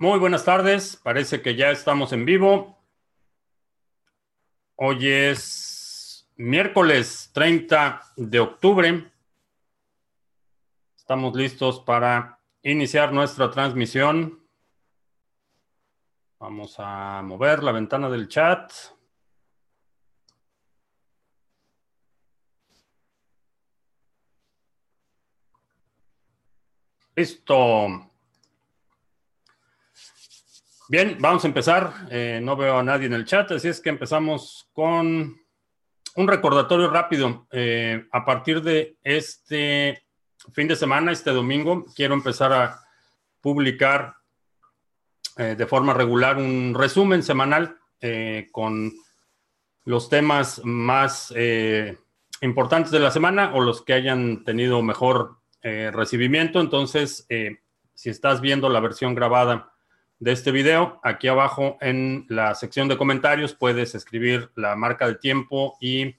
Muy buenas tardes, parece que ya estamos en vivo. Hoy es miércoles 30 de octubre. Estamos listos para iniciar nuestra transmisión. Vamos a mover la ventana del chat. Listo. Bien, vamos a empezar. Eh, no veo a nadie en el chat, así es que empezamos con un recordatorio rápido. Eh, a partir de este fin de semana, este domingo, quiero empezar a publicar eh, de forma regular un resumen semanal con los temas más importantes de la semana o los que hayan tenido mejor recibimiento. Entonces, si estás viendo la versión grabada, de este video. Aquí abajo en la sección de comentarios puedes escribir la marca de tiempo y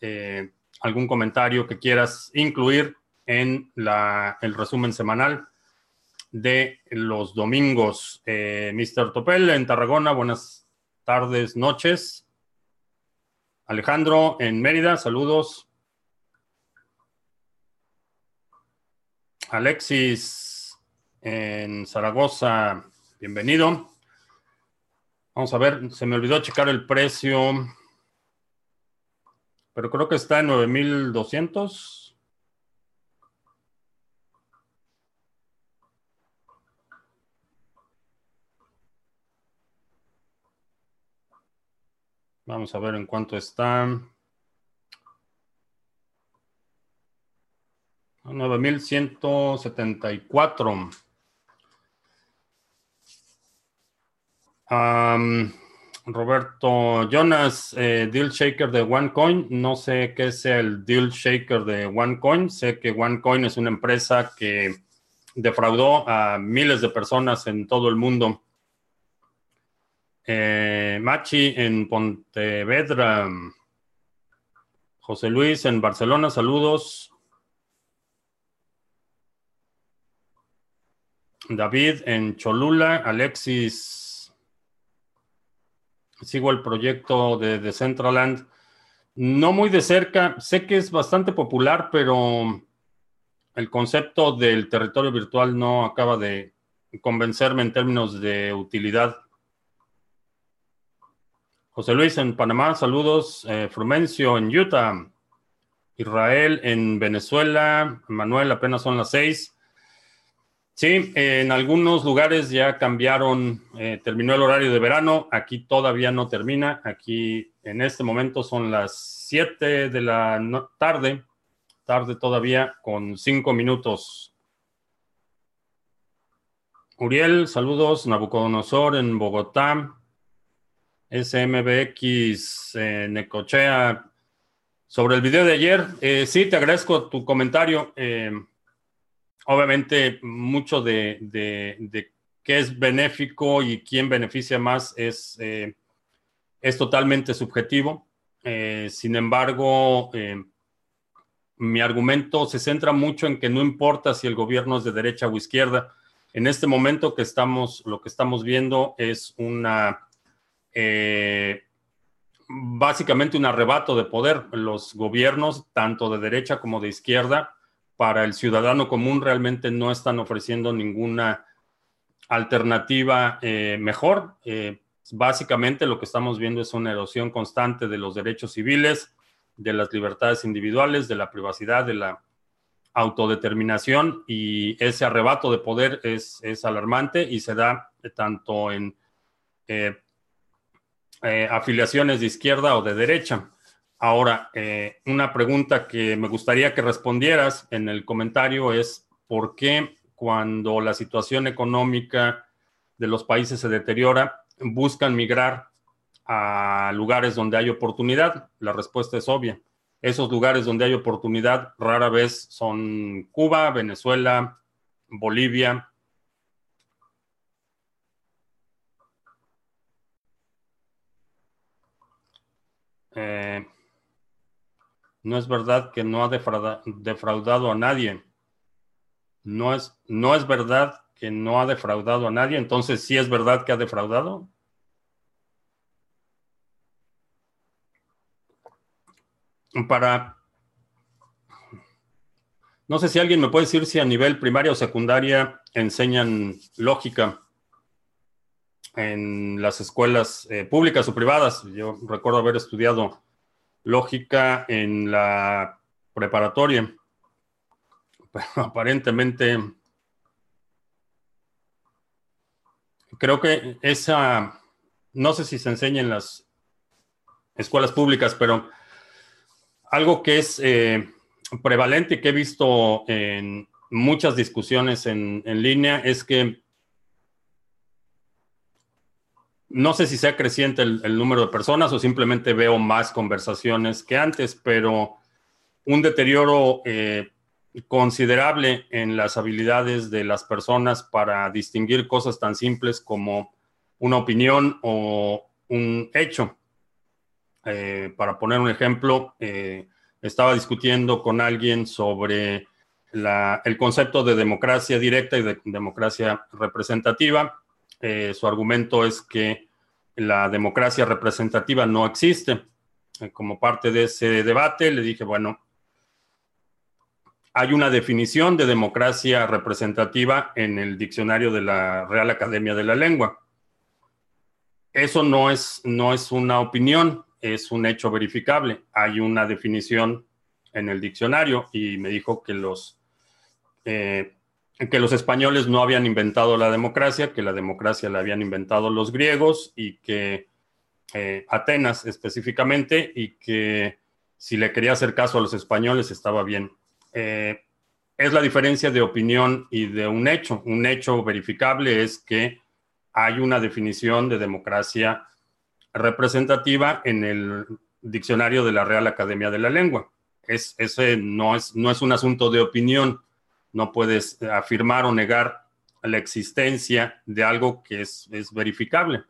eh, algún comentario que quieras incluir en el resumen semanal de los domingos. Eh, Mr. Topel en Tarragona, buenas tardes, noches. Alejandro en Mérida, saludos. Alexis en Zaragoza, Bienvenido. Vamos a ver, se me olvidó checar el precio, pero creo que está en 9200. Vamos a ver en cuánto está. 9174. Roberto Jonas, eh, deal shaker de OneCoin. No sé qué es el deal shaker de OneCoin. Sé que OneCoin es una empresa que defraudó a miles de personas en todo el mundo. Eh, Machi en Pontevedra. José Luis en Barcelona, saludos. David en Cholula, Alexis sigo el proyecto de Decentraland. No muy de cerca, sé que es bastante popular, pero el concepto del territorio virtual no acaba de convencerme en términos de utilidad. José Luis en Panamá, saludos. Eh, Frumencio en Utah. Israel en Venezuela. Manuel, apenas son las seis. Sí, en algunos lugares ya cambiaron, eh, terminó el horario de verano, aquí todavía no termina, aquí en este momento son las 7 de la tarde, tarde todavía con 5 minutos. Uriel, saludos, Nabucodonosor en Bogotá, SMBX en Necochea. Sobre el video de ayer, eh, sí, te agradezco tu comentario. Obviamente mucho de, qué es benéfico y quién beneficia más es, eh, es totalmente subjetivo. Eh, sin embargo, eh, mi argumento se centra mucho en que no importa si el gobierno es de derecha o izquierda. En este momento que estamos, lo que estamos viendo es una básicamente un arrebato de poder. Los gobiernos, tanto de derecha como de izquierda, para el ciudadano común realmente no están ofreciendo ninguna alternativa eh, mejor. Eh, básicamente lo que estamos viendo es una erosión constante de los derechos civiles, de las libertades individuales, de la privacidad, de la autodeterminación y ese arrebato de poder es, alarmante y se da tanto en eh, afiliaciones de izquierda o de derecha. Ahora, eh, una pregunta que me gustaría que respondieras en el comentario es, ¿por qué cuando la situación económica de los países se deteriora, buscan migrar a lugares donde hay oportunidad? La respuesta es obvia. Esos lugares donde hay oportunidad rara vez son Cuba, Venezuela, Bolivia. Eh, no es verdad que no ha defraudado a nadie. No es, no es verdad que no ha defraudado a nadie, entonces sí es verdad que ha defraudado. Para... No sé si alguien me puede decir si a nivel primaria o secundaria enseñan lógica en las escuelas eh, públicas o privadas. Yo recuerdo haber estudiado lógica en la preparatoria, pero aparentemente creo que esa, no sé si se enseña en las escuelas públicas, pero algo que es eh, prevalente y que he visto en muchas discusiones en, en línea es que no sé si sea creciente el, número de personas o simplemente veo más conversaciones que antes, pero un deterioro eh, considerable en las habilidades de las personas para distinguir cosas tan simples como una opinión o un hecho. Eh, para poner un ejemplo, eh, estaba discutiendo con alguien sobre el concepto de democracia directa y de democracia representativa eh, su argumento es que la democracia representativa no existe. Eh, como parte de ese debate, le dije, bueno, hay una definición de democracia representativa en el diccionario de la Real Academia de la Lengua. Eso no es, no es una opinión, es un hecho verificable. Hay una definición en el diccionario y me dijo que los eh, que los españoles no habían inventado la democracia, que la democracia la habían inventado los griegos y que eh, Atenas específicamente, y que si le quería hacer caso a los españoles estaba bien. Eh, es la diferencia de opinión y de un hecho. Un hecho verificable es que hay una definición de democracia representativa en el diccionario de la Real Academia de la Lengua. Es, ese no es, no es un asunto de opinión no puedes afirmar o negar la existencia de algo que es, verificable.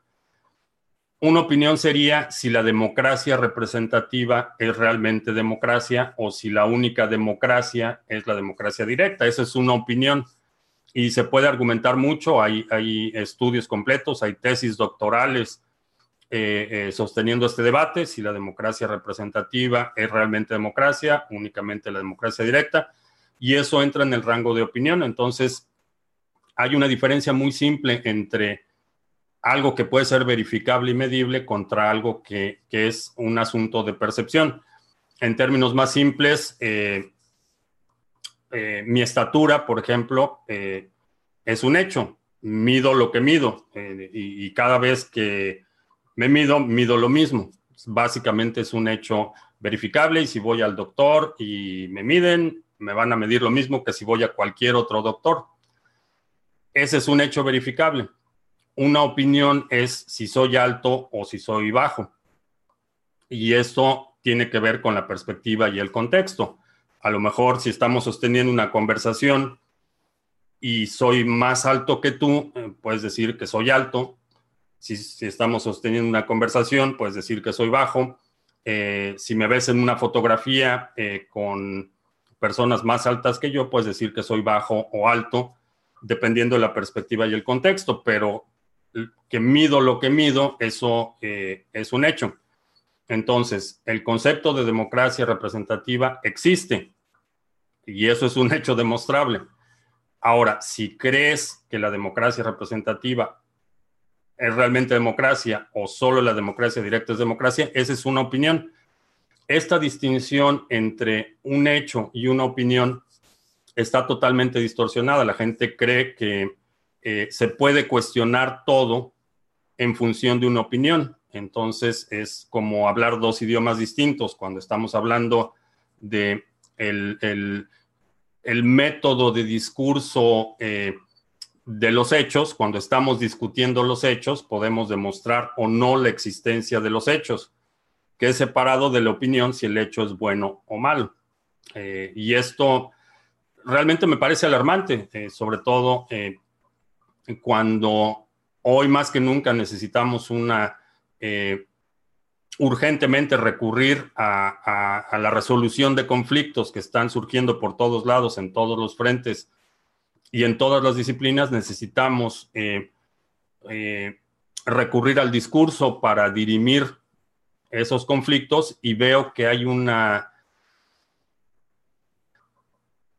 Una opinión sería si la democracia representativa es realmente democracia o si la única democracia es la democracia directa. Esa es una opinión y se puede argumentar mucho. Hay, hay estudios completos, hay tesis doctorales eh, eh, sosteniendo este debate, si la democracia representativa es realmente democracia, únicamente la democracia directa y eso entra en el rango de opinión. Entonces, hay una diferencia muy simple entre algo que puede ser verificable y medible contra algo que, es un asunto de percepción. En términos más simples, eh, eh, mi estatura, por ejemplo, eh, es un hecho. Mido lo que mido y, y, cada vez que me mido, mido lo mismo. Básicamente es un hecho verificable y si voy al doctor y me miden, me van a medir lo mismo que si voy a cualquier otro doctor. Ese es un hecho verificable. Una opinión es si soy alto o si soy bajo. Y esto tiene que ver con la perspectiva y el contexto. A lo mejor si estamos sosteniendo una conversación y soy más alto que tú, eh, puedes decir que soy alto. Si, estamos sosteniendo una conversación, puedes decir que soy bajo. Eh, si me ves en una fotografía eh, con personas más altas que yo, puedes decir que soy bajo o alto, dependiendo de la perspectiva y el contexto, pero que mido lo que mido, eso eh, es un hecho. Entonces, el concepto de democracia representativa existe y eso es un hecho demostrable. Ahora, si crees que la democracia representativa es realmente democracia o solo la democracia directa es democracia, esa es una opinión esta distinción entre un hecho y una opinión está totalmente distorsionada. La gente cree que eh, se puede cuestionar todo en función de una opinión. Entonces es como hablar dos idiomas distintos cuando estamos hablando de el, método de discurso eh, de los hechos. Cuando estamos discutiendo los hechos, podemos demostrar o no la existencia de los hechos que es separado de la opinión si el hecho es bueno o malo. Eh, y esto realmente me parece alarmante, eh, sobre todo eh, cuando hoy más que nunca necesitamos una urgentemente recurrir a, la resolución de conflictos que están surgiendo por todos lados, en todos los frentes, y en todas las disciplinas necesitamos recurrir al discurso para dirimir esos conflictos y veo que hay una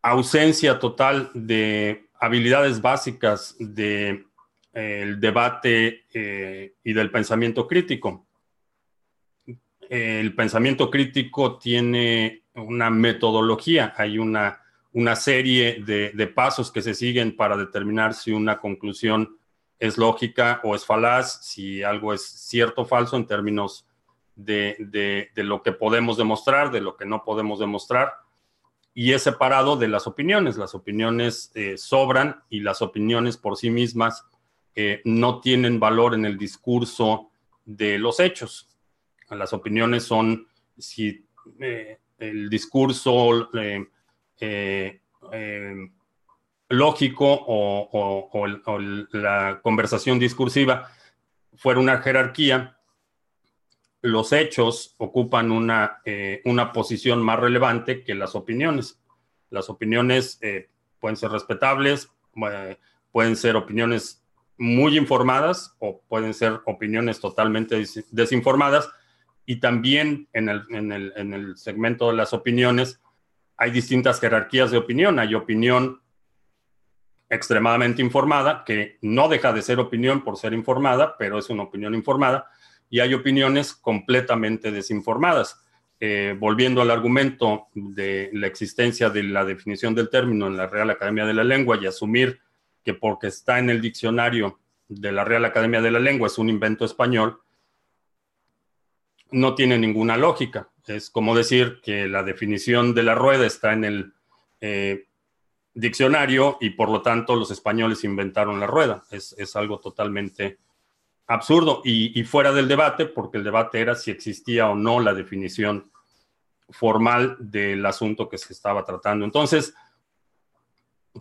ausencia total de habilidades básicas del de, debate eh, y del pensamiento crítico. El pensamiento crítico tiene una metodología, hay una, una serie de, de, pasos que se siguen para determinar si una conclusión es lógica o es falaz, si algo es cierto o falso en términos de, de lo que podemos demostrar, de lo que no podemos demostrar y es separado de las opiniones. Las opiniones eh, sobran y las opiniones por sí mismas eh, no tienen valor en el discurso de los hechos. Las opiniones son si eh, el discurso lógico o, o la conversación discursiva fuera una jerarquía, los hechos ocupan una, eh, una posición más relevante que las opiniones. Las opiniones eh, pueden ser respetables, eh, pueden ser opiniones muy informadas o pueden ser opiniones totalmente desinformadas. Y también en el, en, el, en el segmento de las opiniones hay distintas jerarquías de opinión. Hay opinión extremadamente informada, que no deja de ser opinión por ser informada, pero es una opinión informada y hay opiniones completamente desinformadas. Eh, volviendo al argumento de la existencia de la definición del término en la Real Academia de la Lengua y asumir que porque está en el diccionario de la Real Academia de la Lengua es un invento español, no tiene ninguna lógica. Es como decir que la definición de la rueda está en el eh, diccionario y por lo tanto los españoles inventaron la rueda. Es, es algo totalmente absurdo y, fuera del debate, porque el debate era si existía o no la definición formal del asunto que se estaba tratando. Entonces,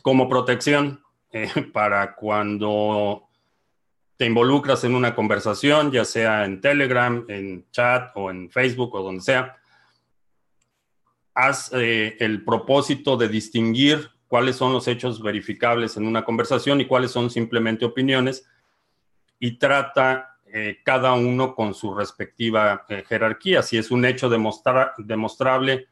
como protección eh, para cuando te involucras en una conversación, ya sea en Telegram, en chat o en Facebook o donde sea, haz eh, el propósito de distinguir cuáles son los hechos verificables en una conversación y cuáles son simplemente opiniones y trata eh, cada uno con su respectiva eh, jerarquía. Si es un hecho demostrable,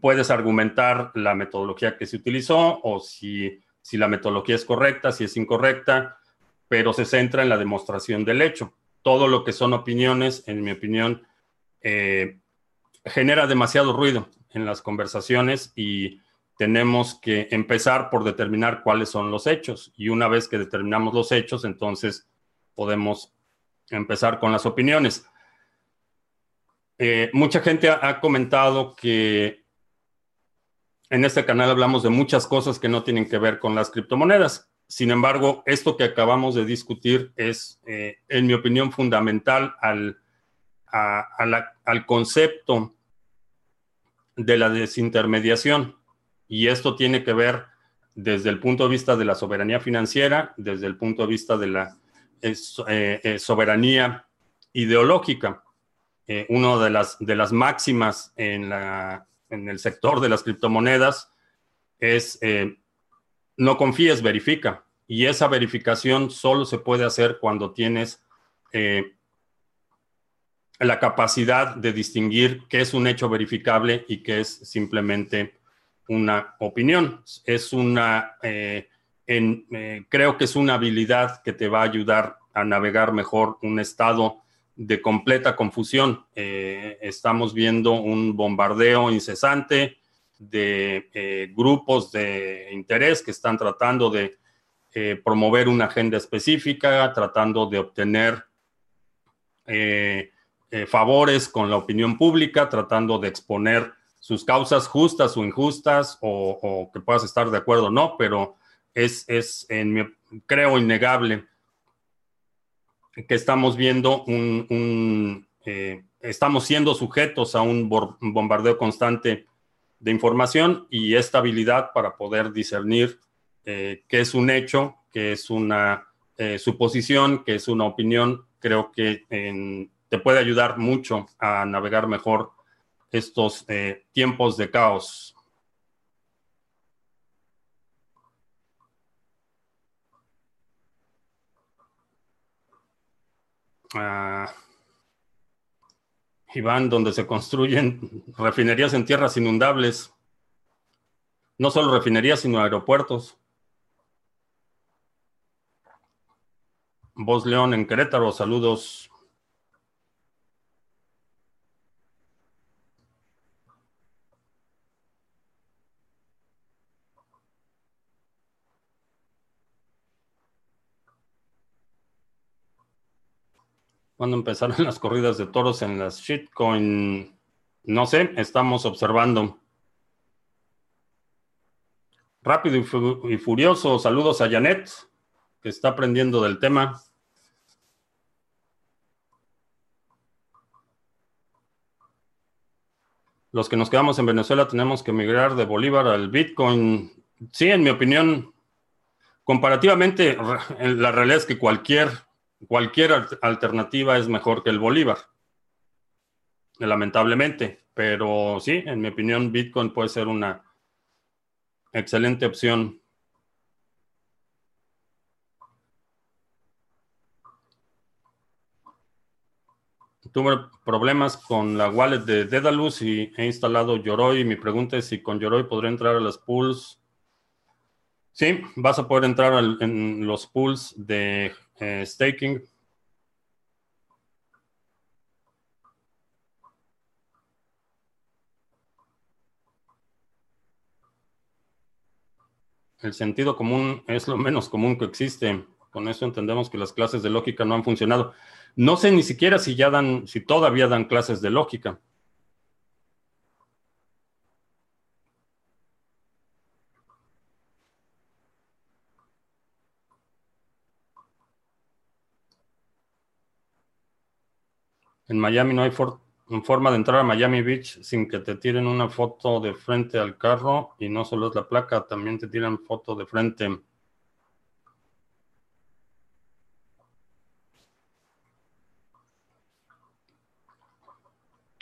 puedes argumentar la metodología que se utilizó o si, si la metodología es correcta, si es incorrecta, pero se centra en la demostración del hecho. Todo lo que son opiniones, en mi opinión, eh, genera demasiado ruido en las conversaciones y tenemos que empezar por determinar cuáles son los hechos. Y una vez que determinamos los hechos, entonces podemos empezar con las opiniones. Eh, mucha gente ha, comentado que en este canal hablamos de muchas cosas que no tienen que ver con las criptomonedas. Sin embargo, esto que acabamos de discutir es, eh, en mi opinión, fundamental al, al concepto de la desintermediación. Y esto tiene que ver desde el punto de vista de la soberanía financiera, desde el punto de vista de la eh, eh, soberanía ideológica. Eh, una de las, de las máximas en, la, en el sector de las criptomonedas es no confíes, verifica. Y esa verificación solo se puede hacer cuando tienes la capacidad de distinguir qué es un hecho verificable y qué es simplemente una opinión. Es una, eh, eh, creo que es una habilidad que te va a ayudar a navegar mejor un estado de completa confusión. Eh, estamos viendo un bombardeo incesante de grupos de interés que están tratando de promover una agenda específica, tratando de obtener favores con la opinión pública, tratando de exponer sus causas justas o injustas o, que puedas estar de acuerdo o no, pero es, es en mi, creo, innegable que estamos viendo un, eh, estamos siendo sujetos a un bombardeo constante de información y esta habilidad para poder discernir eh, qué es un hecho, qué es una eh, suposición, qué es una opinión, creo que te puede ayudar mucho a navegar mejor estos eh, tiempos de caos. Ah, Iván, donde se construyen refinerías en tierras inundables, no solo refinerías, sino aeropuertos. Voz León en Querétaro, saludos. ¿Cuándo empezaron las corridas de toros en las shitcoin? No sé, estamos observando. Rápido y, furioso, saludos a Janet, que está aprendiendo del tema. Los que nos quedamos en Venezuela tenemos que migrar de Bolívar al Bitcoin. Sí, en mi opinión, comparativamente, la realidad es que cualquier cualquier alternativa es mejor que el Bolívar, lamentablemente. Pero sí, en mi opinión, Bitcoin puede ser una excelente opción. Tuve problemas con la wallet de Dedalus y he instalado Yoroi. Mi pregunta es si con Yoroi podré entrar a las pools. Sí, vas a poder entrar en los pools de eh, staking. El sentido común es lo menos común que existe. Con eso entendemos que las clases de lógica no han funcionado. No sé ni siquiera si ya dan, si todavía dan clases de lógica. En Miami no hay forma de entrar a Miami Beach sin que te tiren una foto de frente al carro y no solo es la placa, también te tiran foto de frente.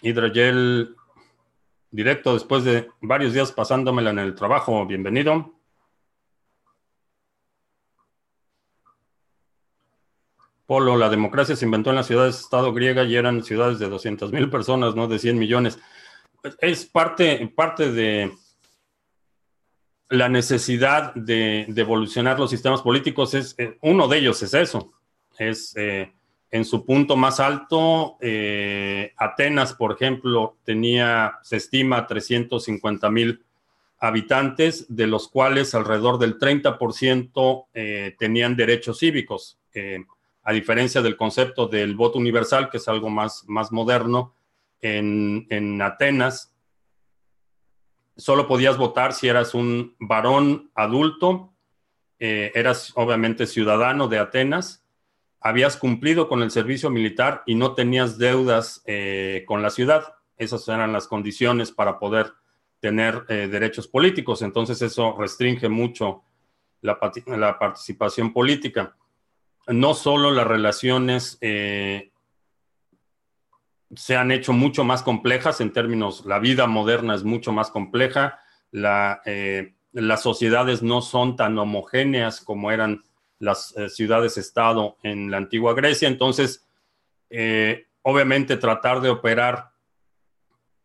Hidrogel directo después de varios días pasándomela en el trabajo. Bienvenido. Polo, la democracia se inventó en las ciudades-estado griega y eran ciudades de 200 mil personas, no de 100 millones. Es parte, parte de la necesidad de, evolucionar los sistemas políticos. Es, eh, uno de ellos es eso. Es eh, en su punto más alto, eh, Atenas, por ejemplo, tenía, se estima, 350 mil habitantes, de los cuales alrededor del 30% tenían derechos cívicos a diferencia del concepto del voto universal, que es algo más, más moderno, en, Atenas solo podías votar si eras un varón adulto, eh, eras obviamente ciudadano de Atenas, habías cumplido con el servicio militar y no tenías deudas eh, con la ciudad. Esas eran las condiciones para poder tener eh, derechos políticos. Entonces eso restringe mucho la participación política no solo las relaciones eh, se han hecho mucho más complejas en términos, la vida moderna es mucho más compleja, eh, las sociedades no son tan homogéneas como eran las eh, ciudades-estado en la antigua Grecia, entonces, obviamente tratar de operar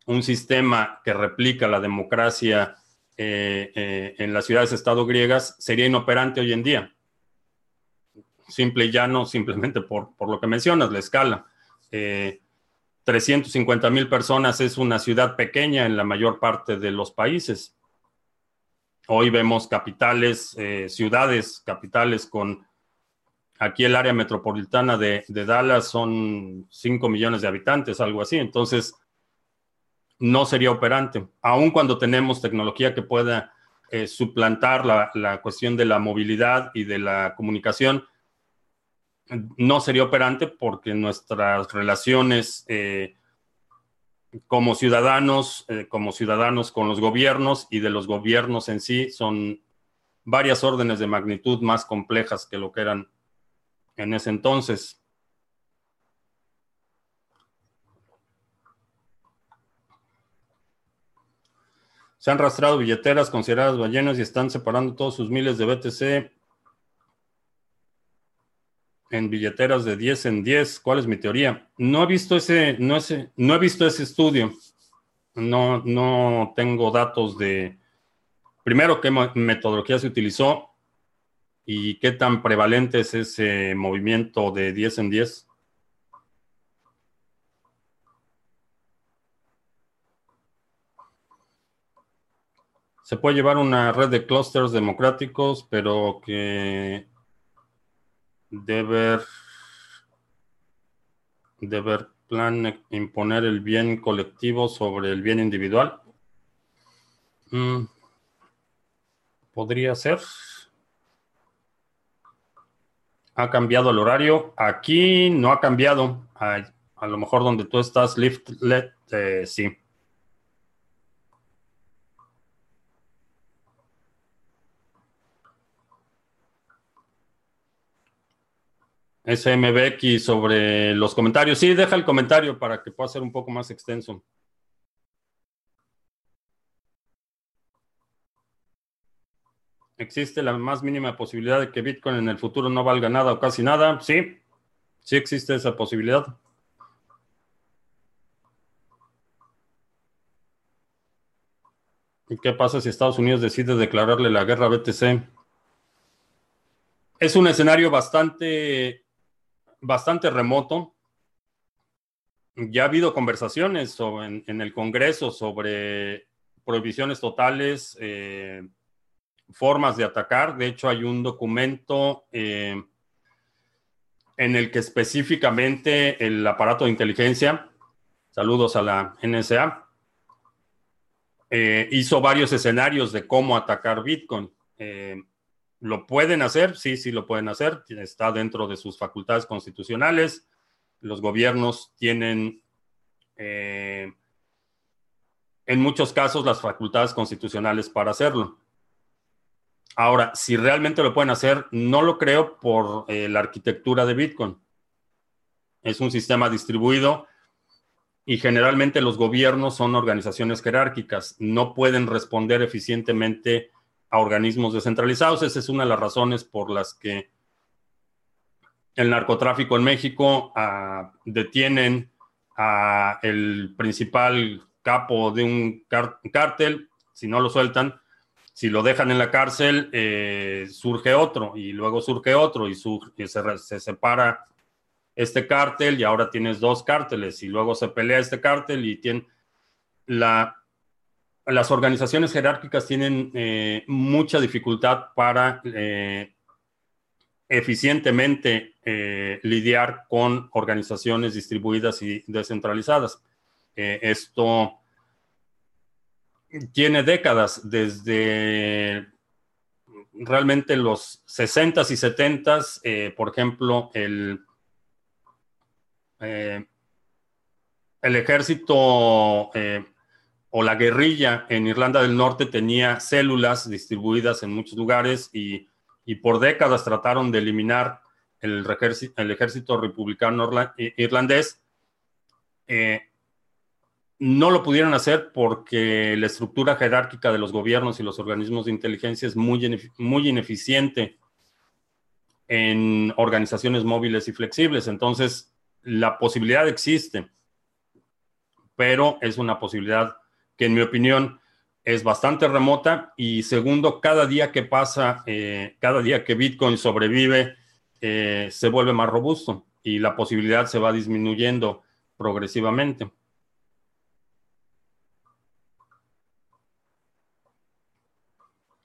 un sistema que replica la democracia en las ciudades-estado griegas sería inoperante hoy en día simple y llano, simplemente por, lo que mencionas, la escala. 350 eh, mil personas es una ciudad pequeña en la mayor parte de los países. Hoy vemos capitales, eh, ciudades, capitales con, aquí el área metropolitana de, Dallas son 5 millones de habitantes, algo así. Entonces, no sería operante, aun cuando tenemos tecnología que pueda eh, suplantar la, la, cuestión de la movilidad y de la comunicación no sería operante porque nuestras relaciones eh, como ciudadanos, eh, como ciudadanos con los gobiernos y de los gobiernos en sí son varias órdenes de magnitud más complejas que lo que eran en ese entonces. Se han rastrado billeteras consideradas ballenas y están separando todos sus miles de BTC en billeteras de 10 en 10. ¿Cuál es mi teoría? No he visto ese, no ese, no he visto ese estudio. No, no tengo datos de, primero, qué metodología se utilizó y qué tan prevalente es ese movimiento de 10 en 10. Se puede llevar una red de clústeres democráticos, pero que debe deber plan imponer el bien colectivo sobre el bien individual. Mm, podría ser. ¿Ha cambiado el horario? Aquí no ha cambiado. A, lo mejor donde tú estás, Lift LED, eh, sí. SMBX sobre los comentarios. Sí, deja el comentario para que pueda ser un poco más extenso. ¿Existe la más mínima posibilidad de que Bitcoin en el futuro no valga nada o casi nada? Sí, sí existe esa posibilidad. ¿Y qué pasa si Estados Unidos decide declararle la guerra a BTC? Es un escenario bastante bastante remoto. Ya ha habido conversaciones en, el Congreso sobre prohibiciones totales, eh, formas de atacar. De hecho, hay un documento eh, en el que específicamente el aparato de inteligencia, saludos a la NSA, eh, hizo varios escenarios de cómo atacar Bitcoin. ¿Lo pueden hacer? Sí, sí lo pueden hacer. Está dentro de sus facultades constitucionales. Los gobiernos tienen, eh, en muchos casos, las facultades constitucionales para hacerlo. Ahora, si realmente lo pueden hacer, no lo creo por eh, la arquitectura de Bitcoin. Es un sistema distribuido y generalmente los gobiernos son organizaciones jerárquicas. No pueden responder eficientemente a organismos descentralizados. Esa es una de las razones por las que el narcotráfico en México ah, detienen a el principal capo de un cártel, si no lo sueltan, si lo dejan en la cárcel, eh, surge otro y luego surge otro y, se, se, separa este cártel y ahora tienes dos cárteles y luego se pelea este cártel y tiene la las organizaciones jerárquicas tienen eh, mucha dificultad para eh, eficientemente eh, lidiar con organizaciones distribuidas y descentralizadas. esto tiene décadas, desde realmente los 60s y 70s, por ejemplo, el, el ejército o la guerrilla en Irlanda del Norte tenía células distribuidas en muchos lugares y, por décadas trataron de eliminar el, ejército, republicano irlandés. Eh, no lo pudieron hacer porque la estructura jerárquica de los gobiernos y los organismos de inteligencia es muy, muy ineficiente en organizaciones móviles y flexibles. Entonces, la posibilidad existe, pero es una posibilidad que en mi opinión es bastante remota y segundo, cada día que pasa, eh, cada día que Bitcoin sobrevive, eh, se vuelve más robusto y la posibilidad se va disminuyendo progresivamente.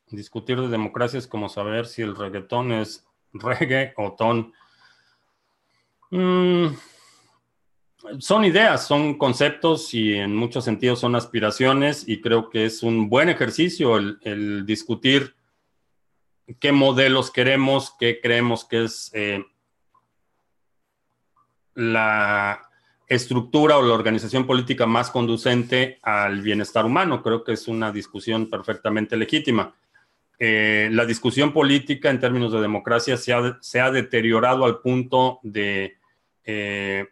Discutir de democracia es como saber si el reggaetón es reggae o ton. Mm, son ideas, son conceptos y en muchos sentidos son aspiraciones y creo que es un buen ejercicio el, discutir qué modelos queremos, qué creemos que es eh, la estructura o la organización política más conducente al bienestar humano. Creo que es una discusión perfectamente legítima. Eh, la discusión política en términos de democracia se ha, deteriorado al punto de... Eh,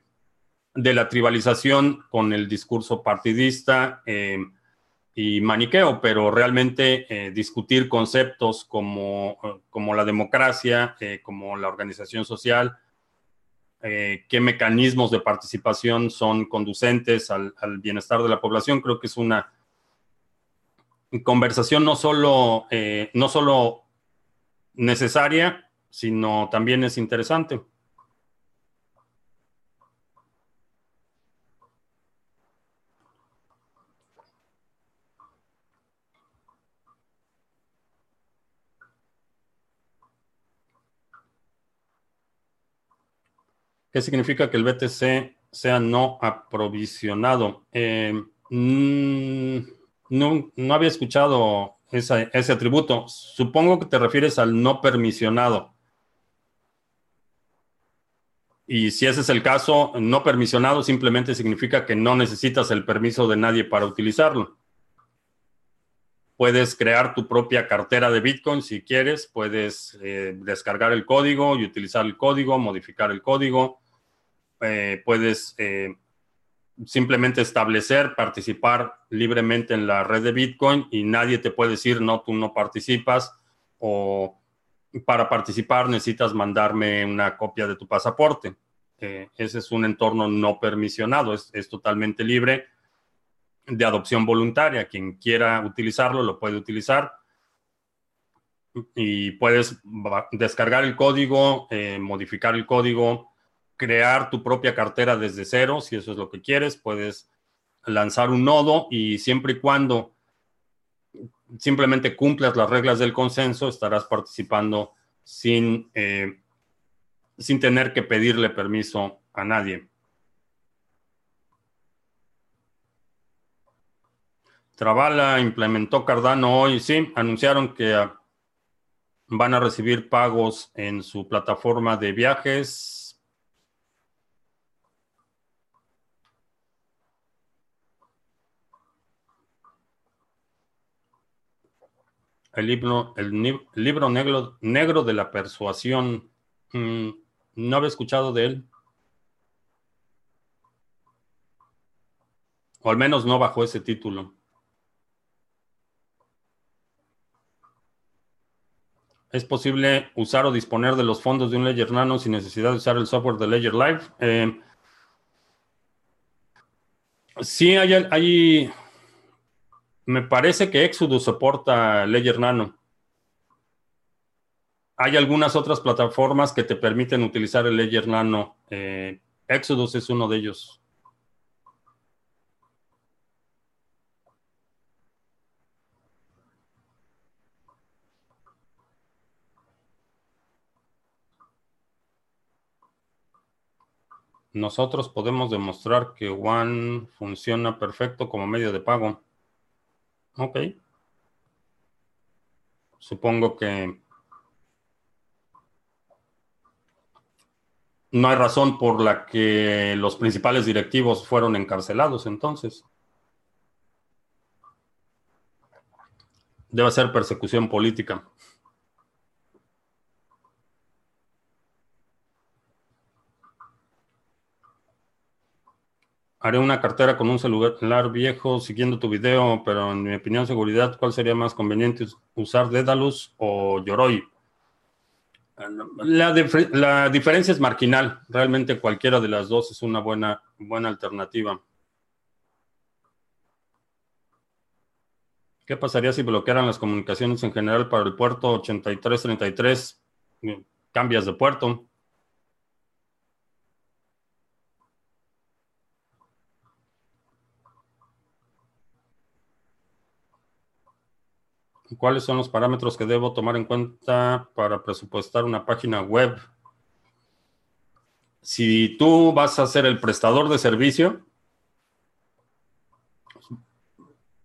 de la tribalización con el discurso partidista eh, y maniqueo, pero realmente eh, discutir conceptos como, como, la democracia, eh, como la organización social, eh, qué mecanismos de participación son conducentes al, bienestar de la población. Creo que es una conversación no solo, eh, no solo necesaria, sino también es interesante. ¿Qué significa que el BTC sea no aprovisionado? Eh, mm, no, había escuchado ese atributo. Supongo que te refieres al no permisionado. Y si ese es el caso, no permisionado simplemente significa que no necesitas el permiso de nadie para utilizarlo. Puedes crear tu propia cartera de Bitcoin si quieres, puedes eh, descargar el código y utilizar el código, modificar el código, eh, puedes eh, simplemente establecer, participar libremente en la red de Bitcoin y nadie te puede decir, no, tú no participas o para participar necesitas mandarme una copia de tu pasaporte. Eh, ese es un entorno no permisionado, es, es, totalmente libre de adopción voluntaria. Quien quiera utilizarlo lo puede utilizar y puedes descargar el código, modificar el código, crear tu propia cartera desde cero, si eso es lo que quieres, puedes lanzar un nodo y siempre y cuando simplemente cumplas las reglas del consenso, estarás participando sin, eh, sin tener que pedirle permiso a nadie. Travala implementó Cardano hoy, sí, anunciaron que ah, van a recibir pagos en su plataforma de viajes El libro, el, libro negro, negro de la persuasión. Mm, no había escuchado de él. O al menos no bajo ese título. ¿Es posible usar o disponer de los fondos de un Ledger Nano sin necesidad de usar el software de Ledger Live? Eh, sí, hay, hay, me parece que Exodus soporta Ledger Nano. Hay algunas otras plataformas que te permiten utilizar el Ledger Nano. Eh, Exodus es uno de ellos. Nosotros podemos demostrar que One funciona perfecto como medio de pago. Ok. Supongo que no hay razón por la que los principales directivos fueron encarcelados entonces. Debe ser persecución política. Haré una cartera con un celular viejo siguiendo tu video, pero en mi opinión, seguridad, ¿cuál sería más conveniente? ¿Usar Dedalus o Yoroi? La, la, diferencia es marginal. Realmente cualquiera de las dos es una buena, buena alternativa. ¿Qué pasaría si bloquearan las comunicaciones en general para el puerto 8333? Cambias de puerto. ¿Cuáles son los parámetros que debo tomar en cuenta para presupuestar una página web? Si tú vas a ser el prestador de servicio,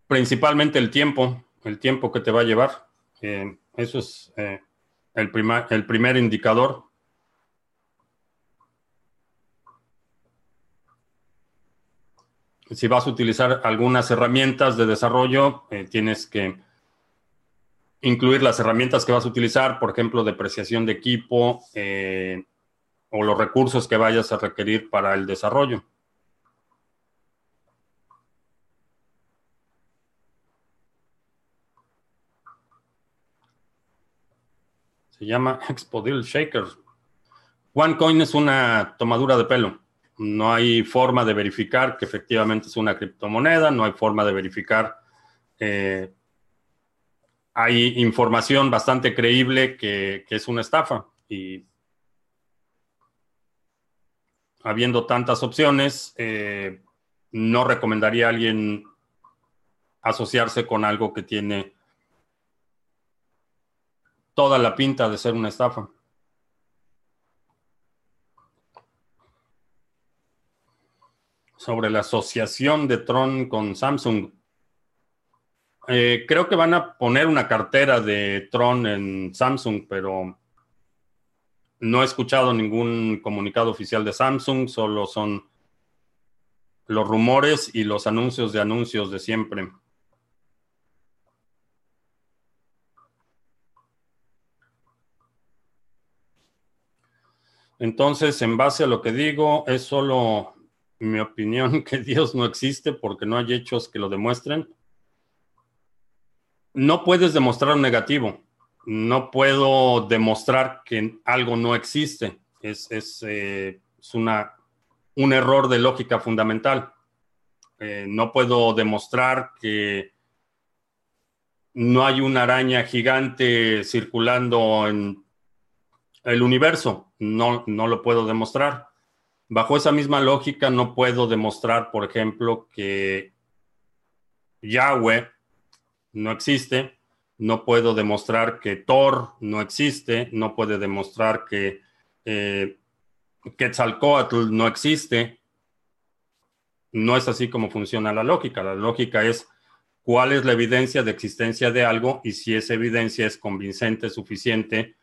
principalmente el tiempo, el tiempo que te va a llevar. Eh, eso es eh, el, primer indicador. Si vas a utilizar algunas herramientas de desarrollo, eh, tienes que incluir las herramientas que vas a utilizar, por ejemplo, depreciación de equipo eh, o los recursos que vayas a requerir para el desarrollo. Se llama Expo Deal Shaker. OneCoin es una tomadura de pelo. No hay forma de verificar que efectivamente es una criptomoneda, no hay forma de verificar. Eh, hay información bastante creíble que, es una estafa. Y habiendo tantas opciones, eh, no recomendaría a alguien asociarse con algo que tiene toda la pinta de ser una estafa. sobre la asociación de Tron con Samsung. Eh, creo que van a poner una cartera de Tron en Samsung, pero no he escuchado ningún comunicado oficial de Samsung, solo son los rumores y los anuncios de anuncios de siempre. Entonces, en base a lo que digo, es solo mi opinión que Dios no existe porque no hay hechos que lo demuestren. No puedes demostrar un negativo. No puedo demostrar que algo no existe. Es, es, eh, una, un error de lógica fundamental. Eh, no puedo demostrar que no hay una araña gigante circulando en el universo. No, no lo puedo demostrar. Bajo esa misma lógica, no puedo demostrar, por ejemplo, que Yahweh no existe, no puedo demostrar que Thor no existe, no puede demostrar que eh, Quetzalcoatl no existe. No es así como funciona la lógica. La lógica es cuál es la evidencia de existencia de algo y si esa evidencia es convincente, suficiente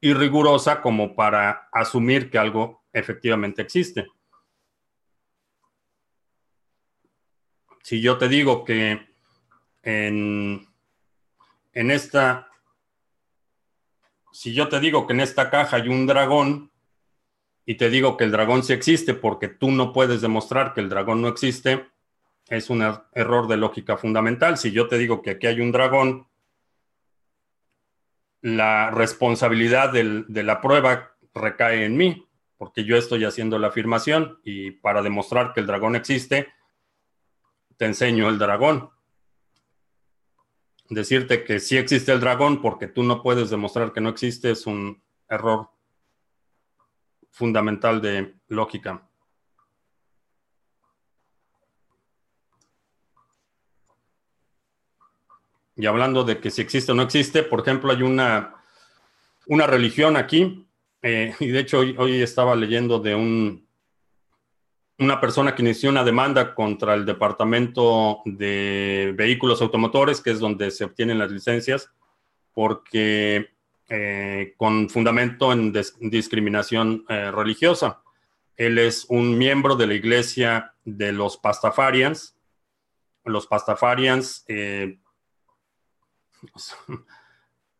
y rigurosa como para asumir que algo efectivamente existe. Si yo te digo que en, en esta, si yo te digo que en esta caja hay un dragón y te digo que el dragón sí existe porque tú no puedes demostrar que el dragón no existe, es un er, error de lógica fundamental. Si yo te digo que aquí hay un dragón, la responsabilidad de la prueba recae en mí porque yo estoy haciendo la afirmación y para demostrar que el dragón existe, te enseño el dragón. Decirte que sí existe el dragón porque tú no puedes demostrar que no existe es un error fundamental de lógica. Y hablando de que si existe o no existe, por ejemplo, hay una, una religión aquí eh, y de hecho, hoy, estaba leyendo de un, una persona que inició una demanda contra el Departamento de Vehículos Automotores, que es donde se obtienen las licencias, porque eh, con fundamento en discriminación eh, religiosa. Él es un miembro de la iglesia de los Pastafarians. Los Pastafarians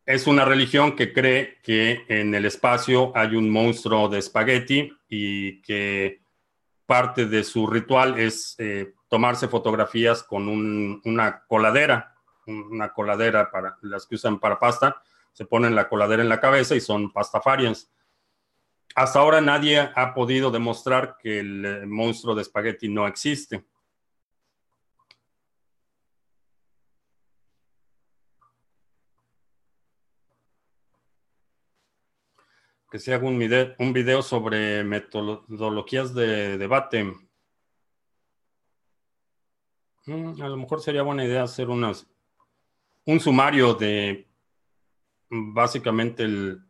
es una religión que cree que en el espacio hay un monstruo de espagueti y que parte de su ritual es eh, tomarse fotografías con una coladera, una coladera para las que usan para pasta, se ponen la coladera en la cabeza y son pastafarians. Hasta ahora nadie ha podido demostrar que el eh, monstruo de espagueti no existe. Que se haga un video, un video sobre metodologías de debate. Mm, a lo mejor sería buena idea hacer un sumario de básicamente el,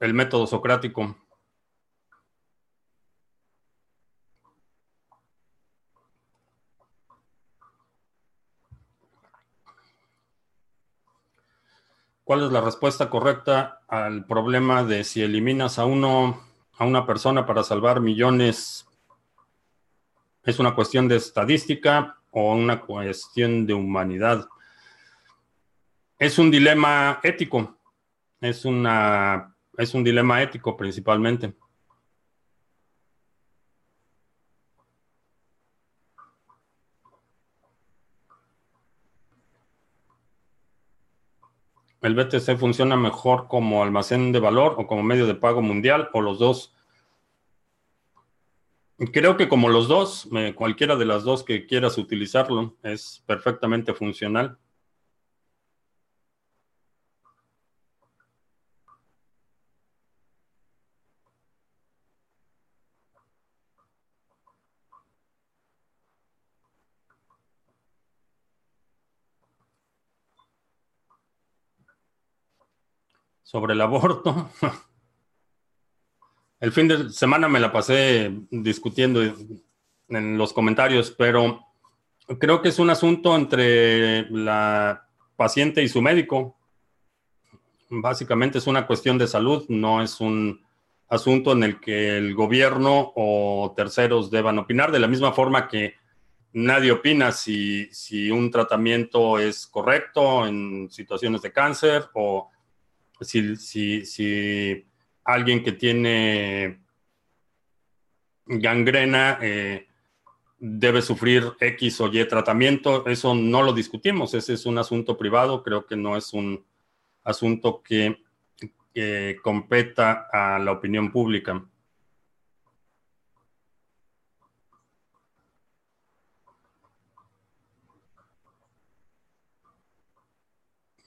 el método socrático. ¿Cuál es la respuesta correcta al problema de si eliminas a uno, a una persona para salvar millones? ¿Es una cuestión de estadística o una cuestión de humanidad? Es un dilema ético. Es, una, es un dilema ético principalmente. ¿El BTC funciona mejor como almacén de valor o como medio de pago mundial o los dos? Creo que como los dos, cualquiera de las dos que quieras utilizarlo es perfectamente funcional. Sobre el aborto. El fin de semana me la pasé discutiendo en los comentarios, pero creo que es un asunto entre la paciente y su médico. Básicamente es una cuestión de salud, no es un asunto en el que el gobierno o terceros deban opinar, de la misma forma que nadie opina si, si un tratamiento es correcto en situaciones de cáncer o si, si, si alguien que tiene gangrena eh, debe sufrir X o Y tratamiento. Eso no lo discutimos, ese es un asunto privado, creo que no es un asunto que, competa a la opinión pública.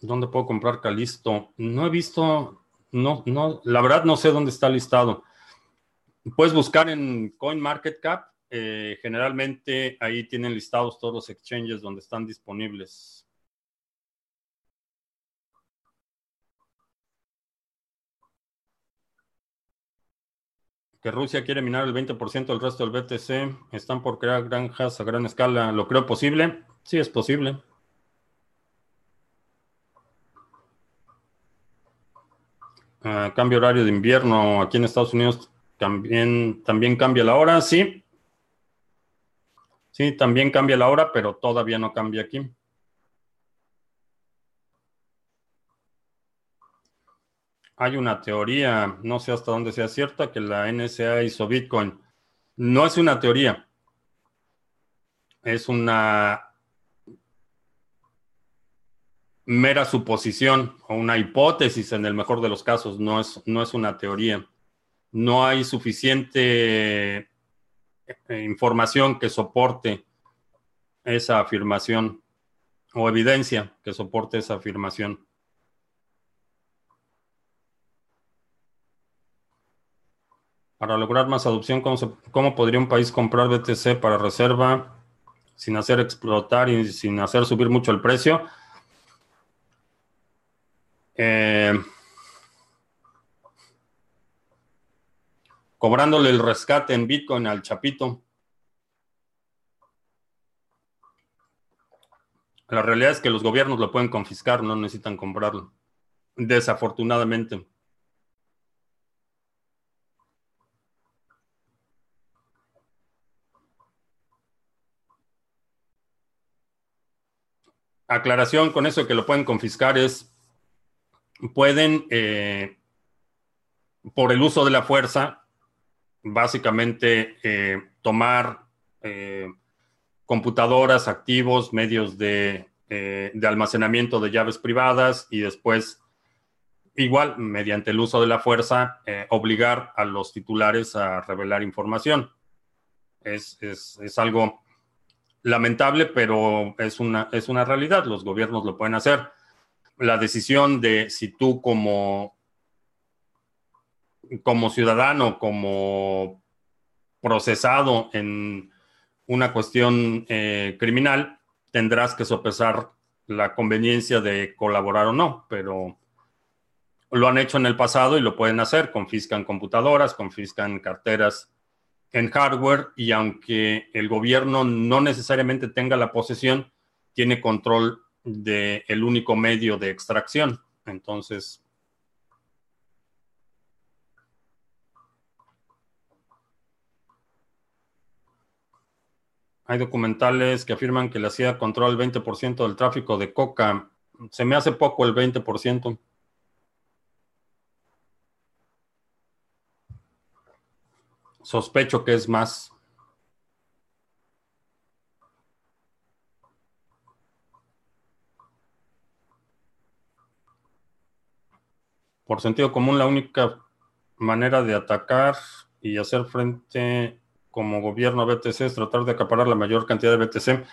¿Dónde puedo comprar Calisto? No he visto no, no, la verdad no sé dónde está listado. Puedes buscar en CoinMarketCap. Eh, generalmente ahí tienen listados todos los exchanges donde están disponibles. Que Rusia quiere minar el 20% del resto del BTC. Están por crear granjas a gran escala. ¿Lo creo posible? Sí, es posible. Cambio horario de invierno aquí en Estados Unidos también, también cambia la hora, sí. Sí, también cambia la hora, pero todavía no cambia aquí. Hay una teoría, no sé hasta dónde sea cierta, que la NSA hizo Bitcoin. No es una teoría, es una mera suposición o una hipótesis en el mejor de los casos, no es, no es una teoría. No hay suficiente eh, información que soporte esa afirmación o evidencia que soporte esa afirmación. Para lograr más adopción, ¿cómo, ¿cómo, podría un país comprar BTC para reserva sin hacer explotar y sin hacer subir mucho el precio? Eh, cobrándole el rescate en Bitcoin al Chapito. La realidad es que los gobiernos lo pueden confiscar, no necesitan comprarlo. Desafortunadamente. Aclaración con eso que lo pueden confiscar es pueden, eh, por el uso de la fuerza, básicamente eh, tomar eh, computadoras, activos, medios de, de, almacenamiento de llaves privadas y después, igual, mediante el uso de la fuerza, obligar a los titulares a revelar información. Es, es, es algo lamentable, pero es una, es una realidad. Los gobiernos lo pueden hacer la decisión de si tú como, como ciudadano, como procesado en una cuestión eh, criminal, tendrás que sopesar la conveniencia de colaborar o no, pero lo han hecho en el pasado y lo pueden hacer, confiscan computadoras, confiscan carteras en hardware y aunque el gobierno no necesariamente tenga la posesión, tiene control de el único medio de extracción. Entonces, hay documentales que afirman que la CIA controla el 20% del tráfico de coca. Se me hace poco el 20%. Sospecho que es más. Por sentido común, la única manera de atacar y hacer frente como gobierno a BTC es tratar de acaparar la mayor cantidad de BTC.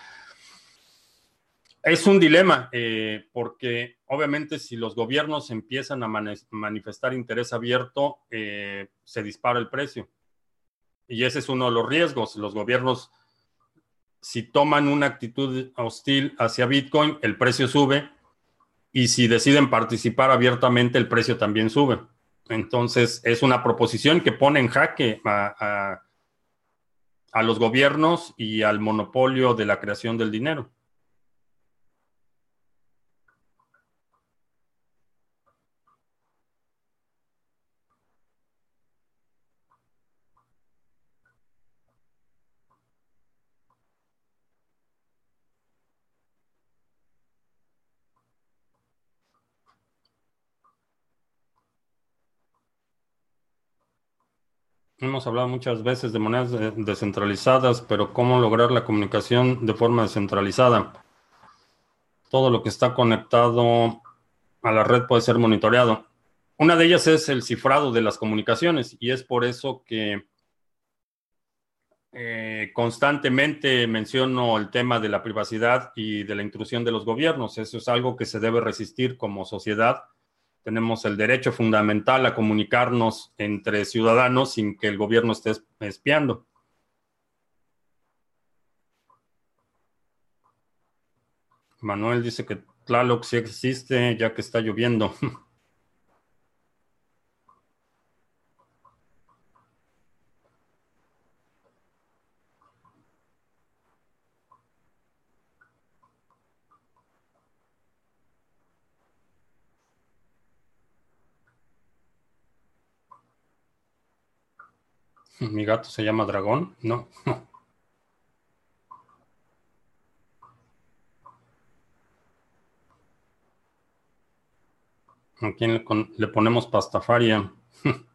Es un dilema, eh, porque obviamente si los gobiernos empiezan a manifestar interés abierto, eh, se dispara el precio. Y ese es uno de los riesgos. Los gobiernos, si toman una actitud hostil hacia Bitcoin, el precio sube. Y si deciden participar abiertamente, el precio también sube. Entonces, es una proposición que pone en jaque a los gobiernos y al monopolio de la creación del dinero. Hemos hablado muchas veces de monedas descentralizadas, pero ¿cómo lograr la comunicación de forma descentralizada? Todo lo que está conectado a la red puede ser monitoreado. Una de ellas es el cifrado de las comunicaciones y es por eso que eh, constantemente menciono el tema de la privacidad y de la intrusión de los gobiernos. Eso es algo que se debe resistir como sociedad tenemos el derecho fundamental a comunicarnos entre ciudadanos sin que el gobierno esté espiando. Manuel dice que Tlaloc sí existe ya que está lloviendo. Mi gato se llama Dragón. No. ¿A quién le, le ponemos pastafaria?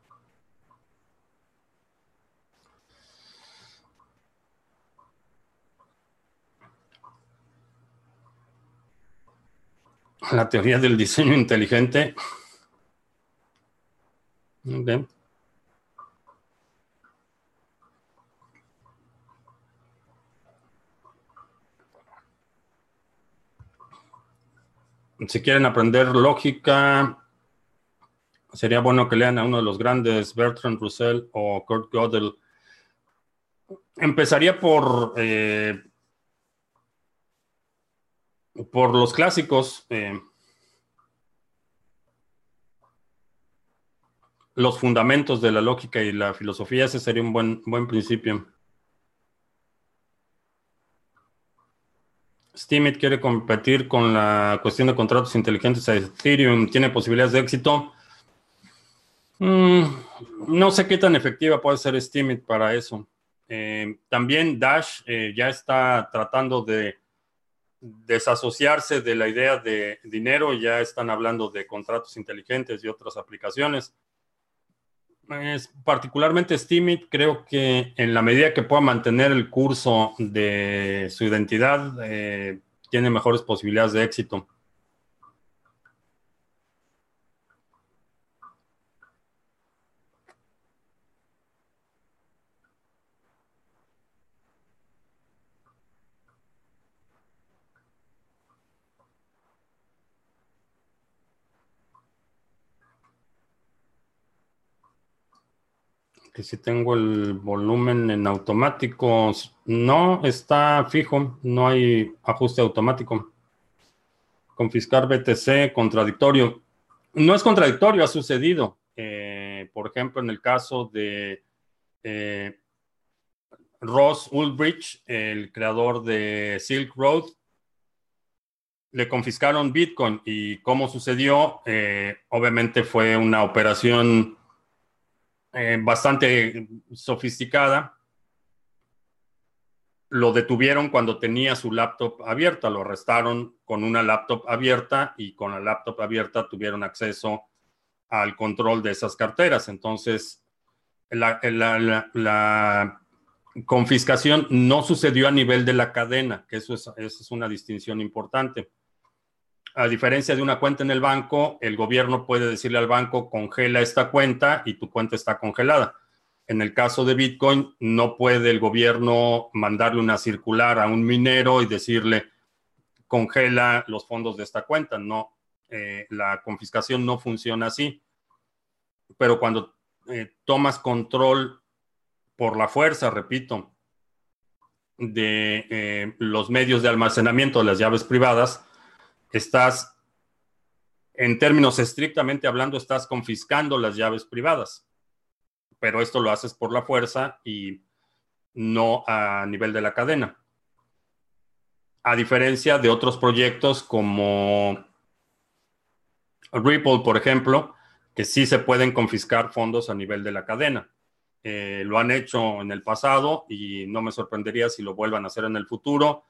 La teoría del diseño inteligente. Okay. Si quieren aprender lógica, sería bueno que lean a uno de los grandes, Bertrand Russell o Kurt Gödel. Empezaría por, eh, por los clásicos. Eh, los fundamentos de la lógica y la filosofía, ese sería un buen, buen principio. Steemit quiere competir con la cuestión de contratos inteligentes a Ethereum. ¿Tiene posibilidades de éxito? Mm, no sé qué tan efectiva puede ser Steemit para eso. Eh, también Dash eh, ya está tratando de desasociarse de la idea de dinero. Ya están hablando de contratos inteligentes y otras aplicaciones. Es, particularmente Steemit, creo que en la medida que pueda mantener el curso de su identidad, eh, tiene mejores posibilidades de éxito. Que si tengo el volumen en automático, no está fijo, no hay ajuste automático. Confiscar BTC, contradictorio. No es contradictorio, ha sucedido. Eh, por ejemplo, en el caso de eh, Ross Ulbricht, el creador de Silk Road, le confiscaron Bitcoin y cómo sucedió, eh, obviamente fue una operación eh, bastante sofisticada. Lo detuvieron cuando tenía su laptop abierta, lo arrestaron con una laptop abierta y con la laptop abierta tuvieron acceso al control de esas carteras. Entonces, la, confiscación no sucedió a nivel de la cadena, que eso es, eso es una distinción importante. A diferencia de una cuenta en el banco, el gobierno puede decirle al banco, congela esta cuenta y tu cuenta está congelada. En el caso de Bitcoin, no puede el gobierno mandarle una circular a un minero y decirle, congela los fondos de esta cuenta. No, eh, la confiscación no funciona así. Pero cuando eh, tomas control por la fuerza, repito, de eh, los medios de almacenamiento de las llaves privadas, estás, en términos estrictamente hablando, estás confiscando las llaves privadas. Pero esto lo haces por la fuerza y no a nivel de la cadena. A diferencia de otros proyectos como Ripple, por ejemplo, que sí se pueden confiscar fondos a nivel de la cadena. Eh, lo han hecho en el pasado y no me sorprendería si lo vuelvan a hacer en el futuro.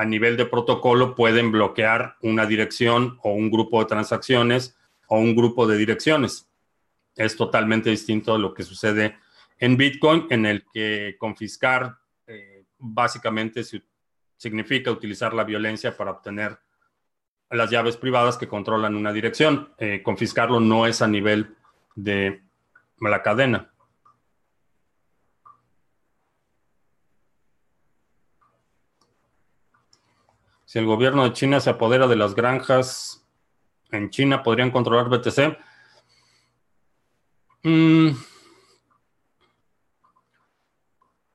A nivel de protocolo pueden bloquear una dirección o un grupo de transacciones o un grupo de direcciones. Es totalmente distinto a lo que sucede en Bitcoin, en el que confiscar eh, básicamente significa utilizar la violencia para obtener las llaves privadas que controlan una dirección. Eh, confiscarlo no es a nivel de la cadena. Si el gobierno de China se apodera de las granjas en China, ¿podrían controlar BTC? Mm.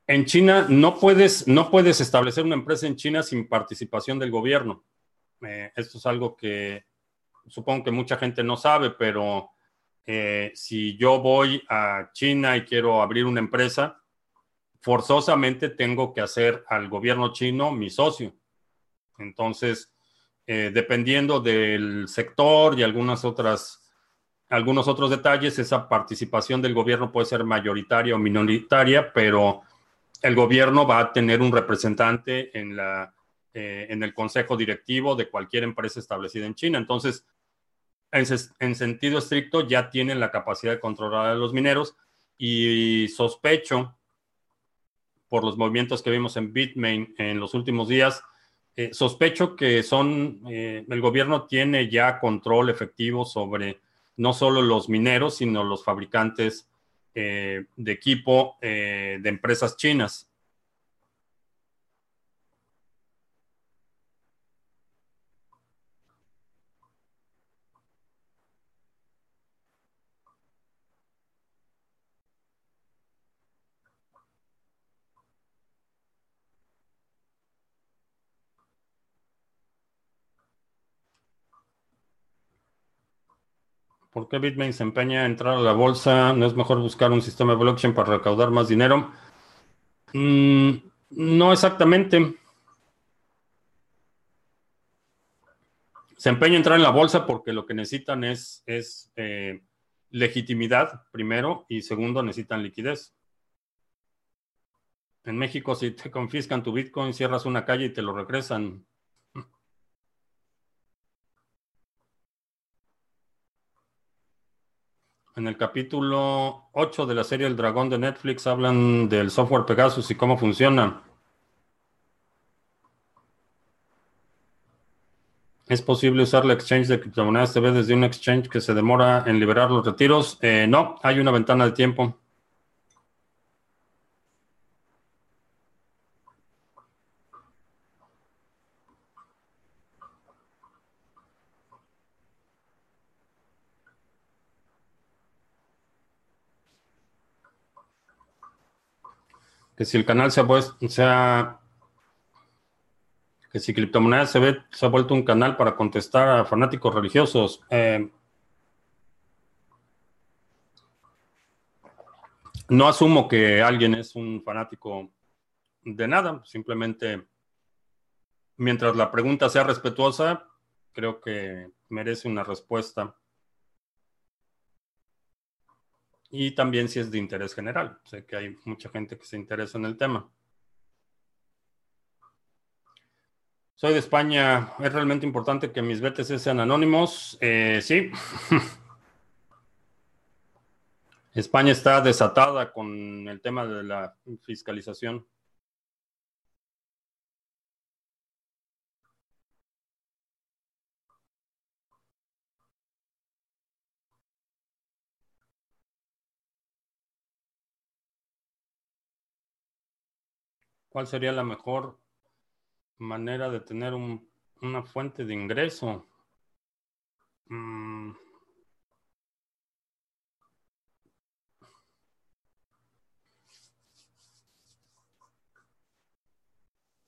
En China no puedes, no puedes establecer una empresa en China sin participación del gobierno. Eh, esto es algo que supongo que mucha gente no sabe, pero eh, si yo voy a China y quiero abrir una empresa, forzosamente tengo que hacer al gobierno chino mi socio. Entonces, eh, dependiendo del sector y algunas otras, algunos otros detalles, esa participación del gobierno puede ser mayoritaria o minoritaria, pero el gobierno va a tener un representante en la eh, en el consejo directivo de cualquier empresa establecida en China. Entonces, en, sentido estricto, ya tienen la capacidad de controlar a los mineros y sospecho, por los movimientos que vimos en Bitmain en los últimos días, eh, sospecho que son, eh, el gobierno tiene ya control efectivo sobre no solo los mineros, sino los fabricantes de equipo de empresas chinas. ¿Por qué Bitmain se empeña a entrar a la bolsa? ¿No es mejor buscar un sistema de blockchain para recaudar más dinero? Mm, no exactamente. Se empeña a entrar en la bolsa porque lo que necesitan es, eh, legitimidad, primero, y segundo, necesitan liquidez. En México, si te confiscan tu Bitcoin, cierras una calle y te lo regresan. En el capítulo 8 de la serie El Dragón de Netflix hablan del software Pegasus y cómo funciona. ¿Es posible usar la exchange de criptomonedas TV desde un exchange que se demora en liberar los retiros? Eh, no, hay una ventana de tiempo. Que si el canal se ha puesto, sea, que si criptomonedas se, ve, se ha vuelto un canal para contestar a fanáticos religiosos. Eh, no asumo que alguien es un fanático de nada, simplemente mientras la pregunta sea respetuosa, creo que merece una respuesta. Y también si es de interés general. Sé que hay mucha gente que se interesa en el tema. Soy de España. ¿Es realmente importante que mis BTC sean anónimos? Eh, sí. España está desatada con el tema de la fiscalización. ¿Cuál sería la mejor manera de tener una fuente de ingreso? Mm.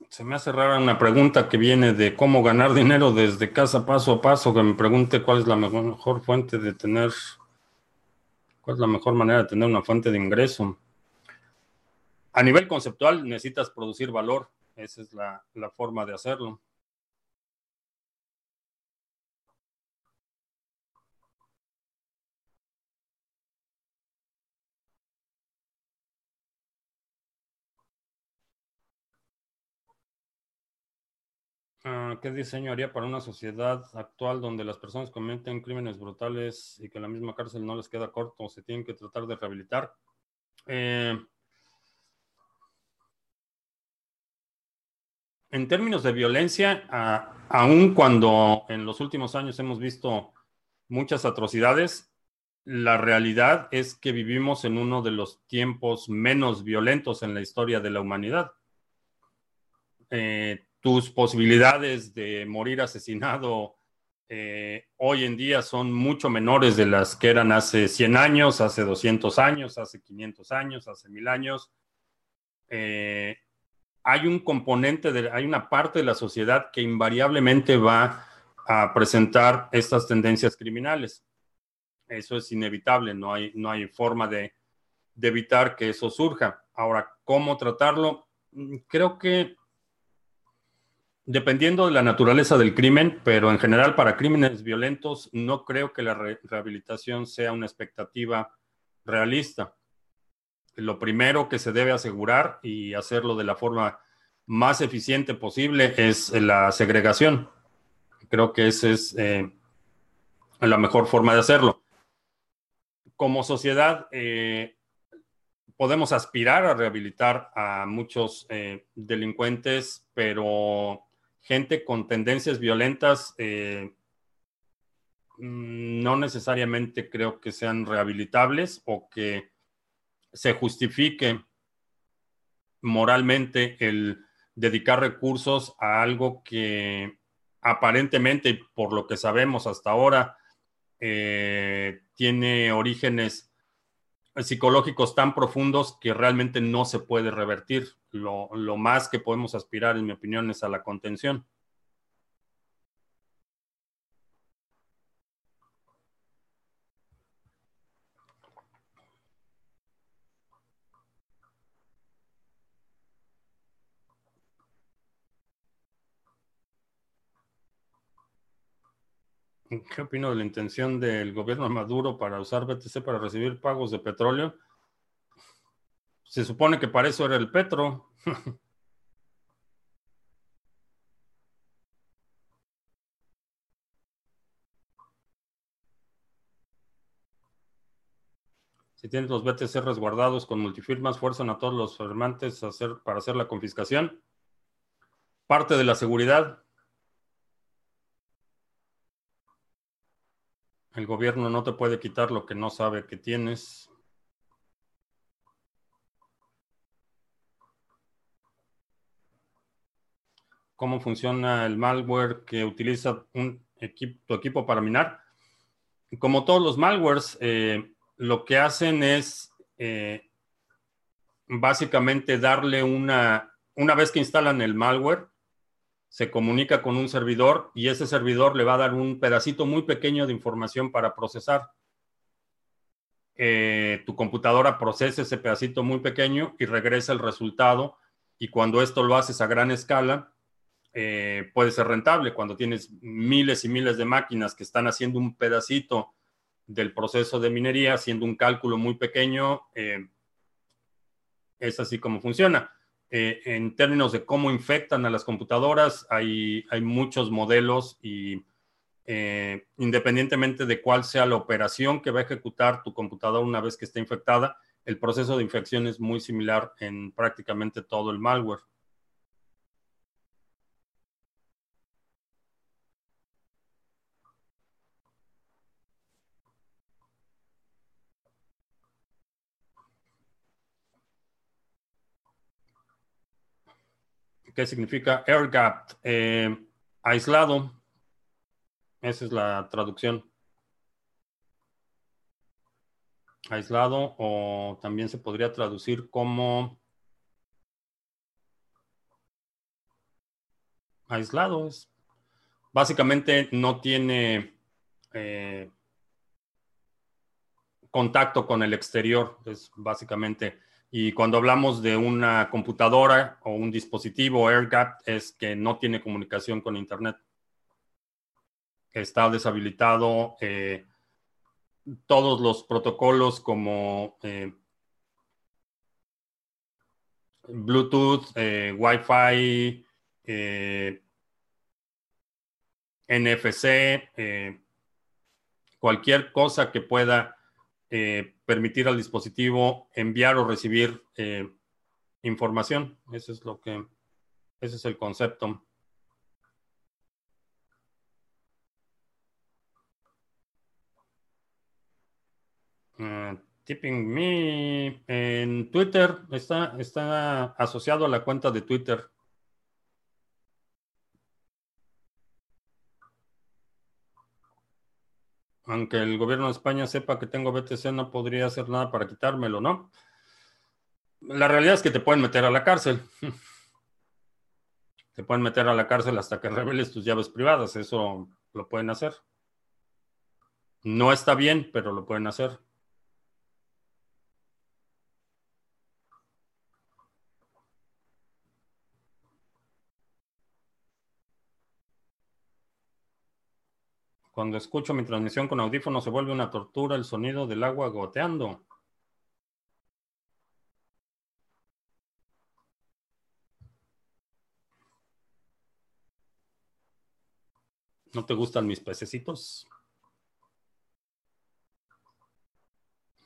Se me hace rara una pregunta que viene de cómo ganar dinero desde casa paso a paso, que me pregunte cuál es la mejor fuente de tener, cuál es la mejor manera de tener una fuente de ingreso. A nivel conceptual necesitas producir valor, esa es la, la forma de hacerlo. Ah, ¿Qué diseño haría para una sociedad actual donde las personas cometen crímenes brutales y que la misma cárcel no les queda corto se tienen que tratar de rehabilitar? Eh, en términos de violencia, aun cuando en los últimos años hemos visto muchas atrocidades, la realidad es que vivimos en uno de los tiempos menos violentos en la historia de la humanidad. Eh, tus posibilidades de morir asesinado eh, hoy en día son mucho menores de las que eran hace 100 años, hace 200 años, hace 500 años, hace 1000 años. Eh, hay un componente, de, hay una parte de la sociedad que invariablemente va a presentar estas tendencias criminales. Eso es inevitable, no hay, no hay forma de, de evitar que eso surja. Ahora, ¿cómo tratarlo? Creo que Dependiendo de la naturaleza del crimen, pero en general para crímenes violentos no creo que la rehabilitación sea una expectativa realista. Lo primero que se debe asegurar y hacerlo de la forma más eficiente posible es la segregación. Creo que esa es eh, la mejor forma de hacerlo. Como sociedad, eh, podemos aspirar a rehabilitar a muchos eh, delincuentes, pero gente con tendencias violentas, mm, no necesariamente creo que sean rehabilitables o que se justifique moralmente el dedicar recursos a algo que aparentemente, por lo que sabemos hasta ahora, eh, tiene orígenes psicológicos tan profundos que realmente no se puede revertir. Lo, más que podemos aspirar, en mi opinión, es a la contención. ¿Qué opino de la intención del gobierno Maduro para usar BTC para recibir pagos de petróleo? Se supone que para eso era el petro. si tienes los BTC resguardados con multifirmas, fuerzan a todos los firmantes para hacer la confiscación. Parte de la seguridad. El gobierno no te puede quitar lo que no sabe que tienes. ¿Cómo funciona el malware que utiliza un tu equipo para minar? Como todos los malwares, eh, lo que hacen es eh, básicamente darle una, una vez que instalan el malware, se comunica con un servidor y ese servidor le va a dar un pedacito muy pequeño de información para procesar. Eh, tu computadora procesa ese pedacito muy pequeño y regresa el resultado y cuando esto lo haces a gran escala, eh, puede ser rentable. Cuando tienes miles y miles de máquinas que están haciendo un pedacito del proceso de minería, haciendo un cálculo muy pequeño, eh, es así como funciona. Eh, en términos de cómo infectan a las computadoras, hay, muchos modelos y eh, independientemente de cuál sea la operación que va a ejecutar tu computadora una vez que esté infectada, el proceso de infección es muy similar en prácticamente todo el malware. ¿Qué significa air gap? Eh, aislado. Esa es la traducción. Aislado o también se podría traducir como aislado. Básicamente no tiene eh, contacto con el exterior, es básicamente. Y cuando hablamos de una computadora o un dispositivo AirGap, es que no tiene comunicación con Internet. Está deshabilitado eh, todos los protocolos como eh, Bluetooth, eh, Wi-Fi, NFC, cualquier cosa que pueda eh, permitir al dispositivo enviar o recibir eh, información. Ese es lo que, ese es el concepto. Uh, tipping me en Twitter está, está asociado a la cuenta de Twitter. Aunque el gobierno de España sepa que tengo BTC, no podría hacer nada para quitármelo, ¿no? La realidad es que te pueden meter a la cárcel. Te pueden meter a la cárcel hasta que reveles tus llaves privadas. Eso lo pueden hacer. No está bien, pero lo pueden hacer. Cuando escucho mi transmisión con audífono se vuelve una tortura el sonido del agua goteando. ¿No te gustan mis pececitos?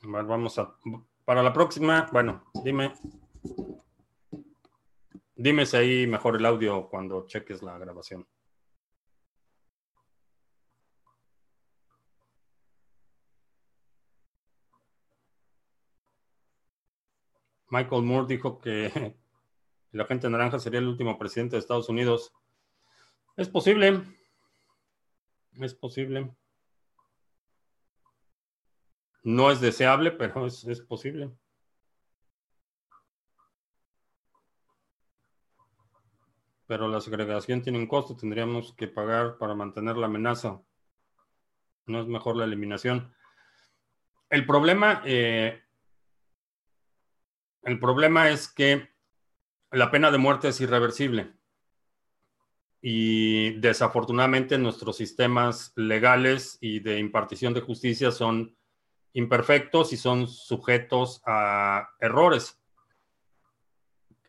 vamos a... Para la próxima, bueno, dime... Dime si ahí mejor el audio cuando cheques la grabación. Michael Moore dijo que el agente naranja sería el último presidente de Estados Unidos. Es posible. Es posible. No es deseable, pero es, es posible. Pero la segregación tiene un costo. Tendríamos que pagar para mantener la amenaza. No es mejor la eliminación. El problema, eh, el problema es que la pena de muerte es irreversible. Y desafortunadamente nuestros sistemas legales y de impartición de justicia son imperfectos y son sujetos a errores.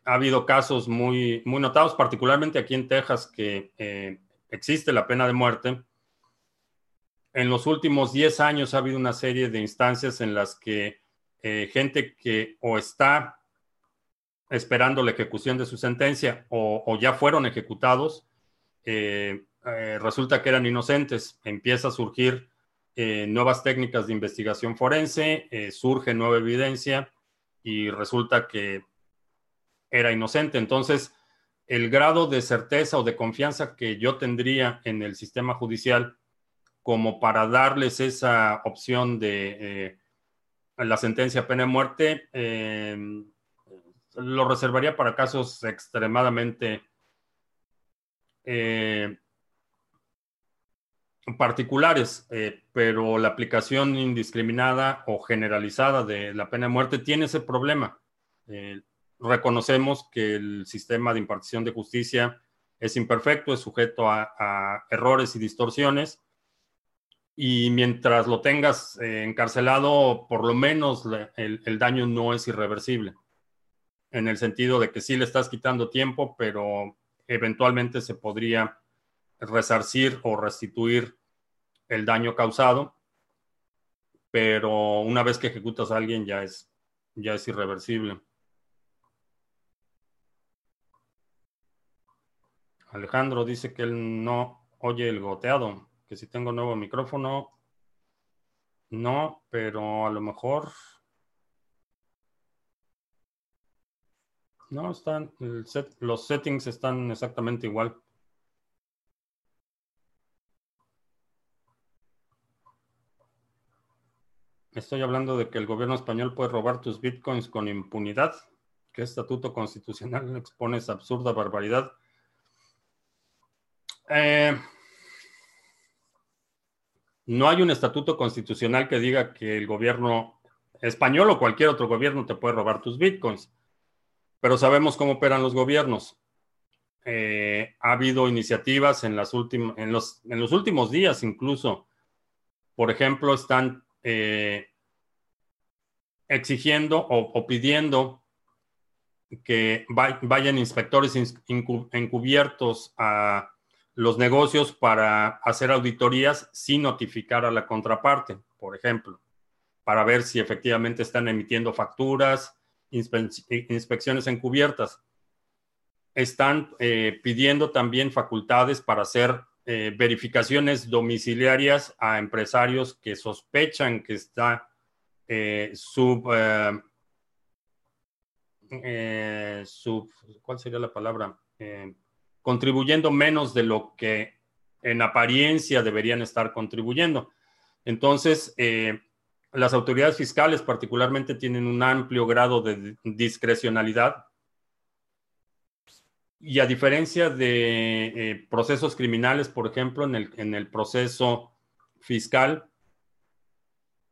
Ha habido casos muy, muy notados, particularmente aquí en Texas, que eh, existe la pena de muerte. En los últimos 10 años ha habido una serie de instancias en las que eh, gente que o está esperando la ejecución de su sentencia o, ya fueron ejecutados, eh, eh, resulta que eran inocentes. Empieza a surgir nuevas técnicas de investigación forense, surge nueva evidencia y resulta que era inocente. Entonces, el grado de certeza o de confianza que yo tendría en el sistema judicial como para darles esa opción de la sentencia pena de muerte, eh, lo reservaría para casos extremadamente eh, particulares, eh, pero la aplicación indiscriminada o generalizada de la pena de muerte tiene ese problema. reconocemos que el sistema de impartición de justicia es imperfecto, es sujeto a errores y distorsiones y mientras lo tengas eh, encarcelado, por lo menos el, daño no es irreversible, en el sentido de que sí le estás quitando tiempo, pero eventualmente se podría resarcir o restituir el daño causado, pero una vez que ejecutas a alguien ya es, ya es irreversible. Alejandro dice que él no oye el goteado si tengo nuevo micrófono, no, pero a lo mejor No, están, los settings están exactamente igual. Estoy hablando de que el gobierno español puede robar tus bitcoins con impunidad. ¿Qué estatuto constitucional expone esa absurda barbaridad? Eh, no hay un estatuto constitucional que diga que el gobierno español o cualquier otro gobierno te puede robar tus bitcoins, pero sabemos cómo operan los gobiernos. Eh, ha habido iniciativas en, los últimos días incluso. Por ejemplo, están eh, exigiendo o, pidiendo que vayan inspectores encubiertos a los negocios para hacer auditorías sin notificar a la contraparte, por ejemplo, para ver si efectivamente están emitiendo facturas, inspecciones encubiertas. Están eh, pidiendo también facultades para hacer eh, verificaciones domiciliarias a empresarios que sospechan que está eh, sub, sub, ¿cuál sería la palabra? Contribuyendo menos de lo que en apariencia deberían estar contribuyendo. Entonces, eh, las autoridades fiscales particularmente tienen un amplio grado de discrecionalidad y a diferencia de eh, procesos criminales, por ejemplo, en el, en el proceso fiscal,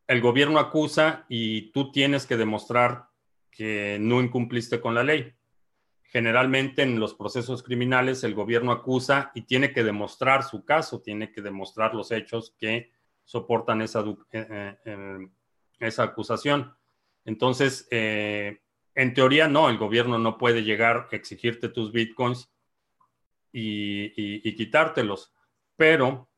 el gobierno acusa y tú tienes que demostrar que no incumpliste con la ley. Generalmente en los procesos criminales el gobierno acusa y tiene que demostrar su caso, tiene que demostrar los hechos que soportan esa, eh, eh, eh, esa acusación. Entonces, en teoría no, el gobierno no puede llegar a exigirte tus bitcoins y quitártelos, pero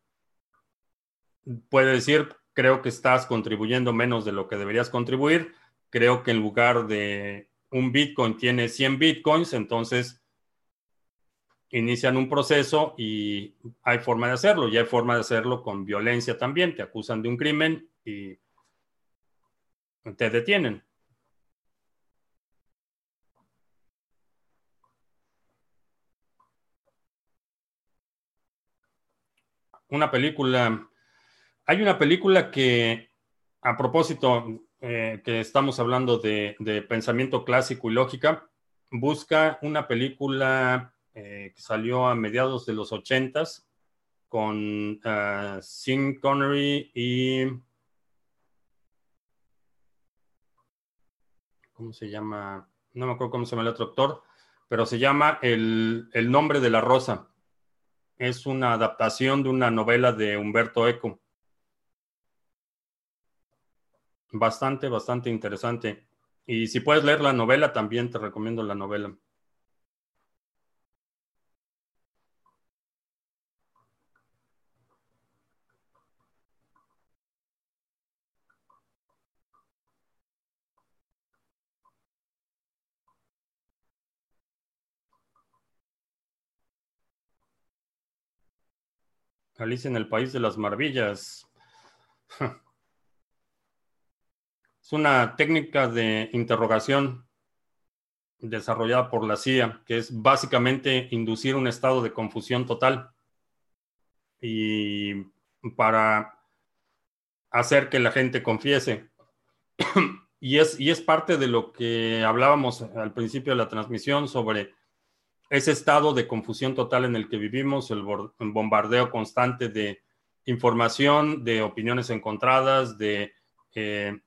puede decir, creo que estás contribuyendo menos de lo que deberías contribuir, creo que en lugar de un Bitcoin tiene 100 Bitcoins, entonces inician un proceso y hay forma de hacerlo. Y hay forma de hacerlo con violencia también. Te acusan de un crimen y te detienen. Una película. Hay una película que, a propósito, eh, que estamos hablando de, pensamiento clásico y lógica, busca una película eh, que salió a mediados de los ochentas con uh, Sean Connery y... ¿Cómo se llama? No me acuerdo cómo se llama el otro actor, pero se llama El, el nombre de la rosa. Es una adaptación de una novela de Humberto Eco. Bastante, bastante interesante. Y si puedes leer la novela, también te recomiendo la novela. Alicia en el País de las Maravillas. Es una técnica de interrogación desarrollada por la CIA, que es básicamente inducir un estado de confusión total y para hacer que la gente confiese. y, es, y es parte de lo que hablábamos al principio de la transmisión sobre ese estado de confusión total en el que vivimos, el bombardeo constante de información, de opiniones encontradas, de eh,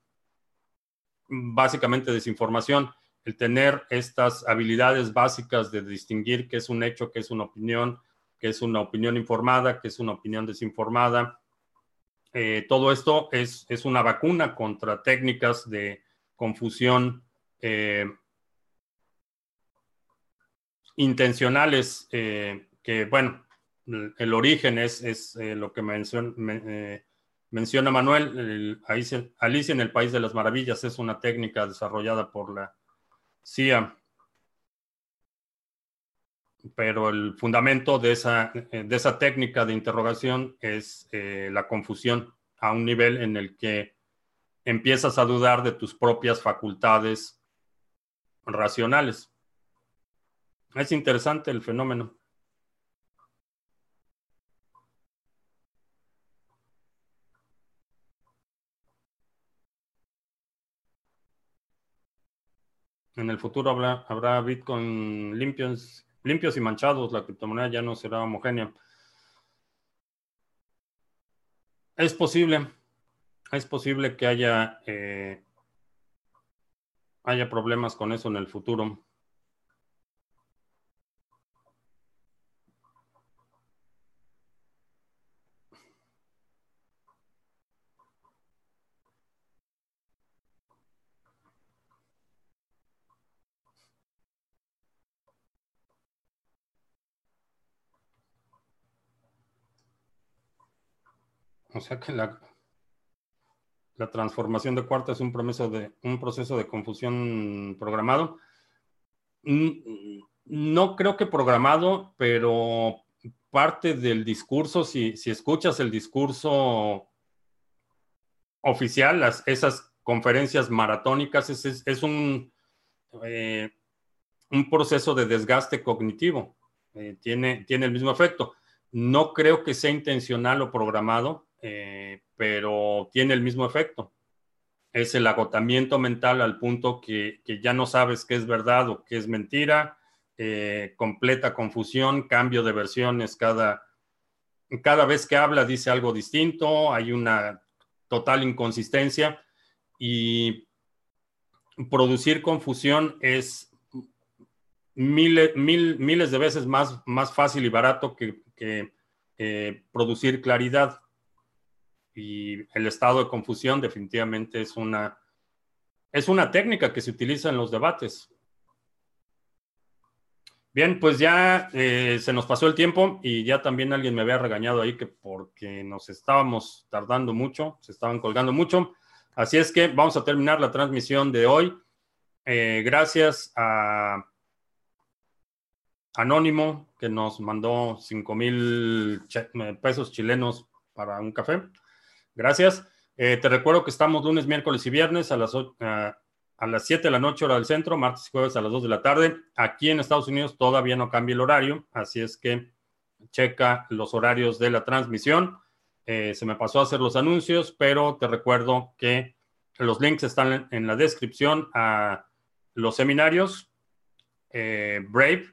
básicamente desinformación, el tener estas habilidades básicas de distinguir qué es un hecho, qué es una opinión, qué es una opinión informada, qué es una opinión desinformada. Eh, todo esto es, es, una vacuna contra técnicas de confusión eh, intencionales, eh, que bueno, el origen es, es lo que mencioné Menciona Manuel, Alicia en el País de las Maravillas es una técnica desarrollada por la CIA, pero el fundamento de esa, de esa técnica de interrogación es eh, la confusión a un nivel en el que empiezas a dudar de tus propias facultades racionales. Es interesante el fenómeno. En el futuro habrá, habrá Bitcoin limpios, limpios y manchados. La criptomoneda ya no será homogénea. Es posible. Es posible que haya, eh, haya problemas con eso en el futuro. O sea que la, la transformación de cuarta es un proceso de, un proceso de confusión programado. No creo que programado, pero parte del discurso, si, escuchas el discurso oficial, las, esas conferencias maratónicas, es, un, eh, un proceso de desgaste cognitivo. Eh, tiene, tiene el mismo efecto. No creo que sea intencional o programado. Eh, pero tiene el mismo efecto. Es el agotamiento mental al punto que, ya no sabes qué es verdad o qué es mentira, eh, completa confusión, cambio de versiones cada, cada vez que habla dice algo distinto, hay una total inconsistencia y producir confusión es miles, miles de veces más, más fácil y barato que, eh, producir claridad y el estado de confusión definitivamente es una, es una técnica que se utiliza en los debates. Bien, pues ya eh, se nos pasó el tiempo y ya también alguien me había regañado ahí que porque nos estábamos tardando mucho, se estaban colgando mucho. Así es que vamos a terminar la transmisión de hoy. Eh, gracias a Anónimo que nos mandó 5 mil pesos chilenos para un café. Gracias. Eh, te recuerdo que estamos lunes, miércoles y viernes a las, a las 7 de la noche hora del centro, martes y jueves a las 2 de la tarde. Aquí en Estados Unidos todavía no cambia el horario, así es que checa los horarios de la transmisión. Eh, se me pasó a hacer los anuncios, pero te recuerdo que los links están en la descripción a los seminarios, eh, Brave,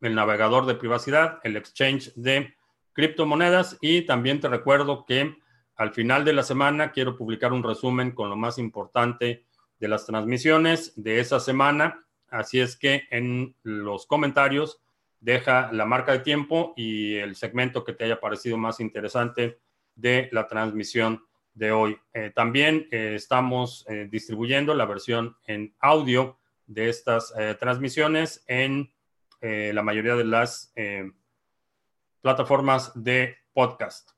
el navegador de privacidad, el exchange de criptomonedas y también te recuerdo que al final de la semana quiero publicar un resumen con lo más importante de las transmisiones de esa semana. Así es que en los comentarios deja la marca de tiempo y el segmento que te haya parecido más interesante de la transmisión de hoy. Eh, también eh, estamos eh, distribuyendo la versión en audio de estas transmisiones en la mayoría de las plataformas de podcast.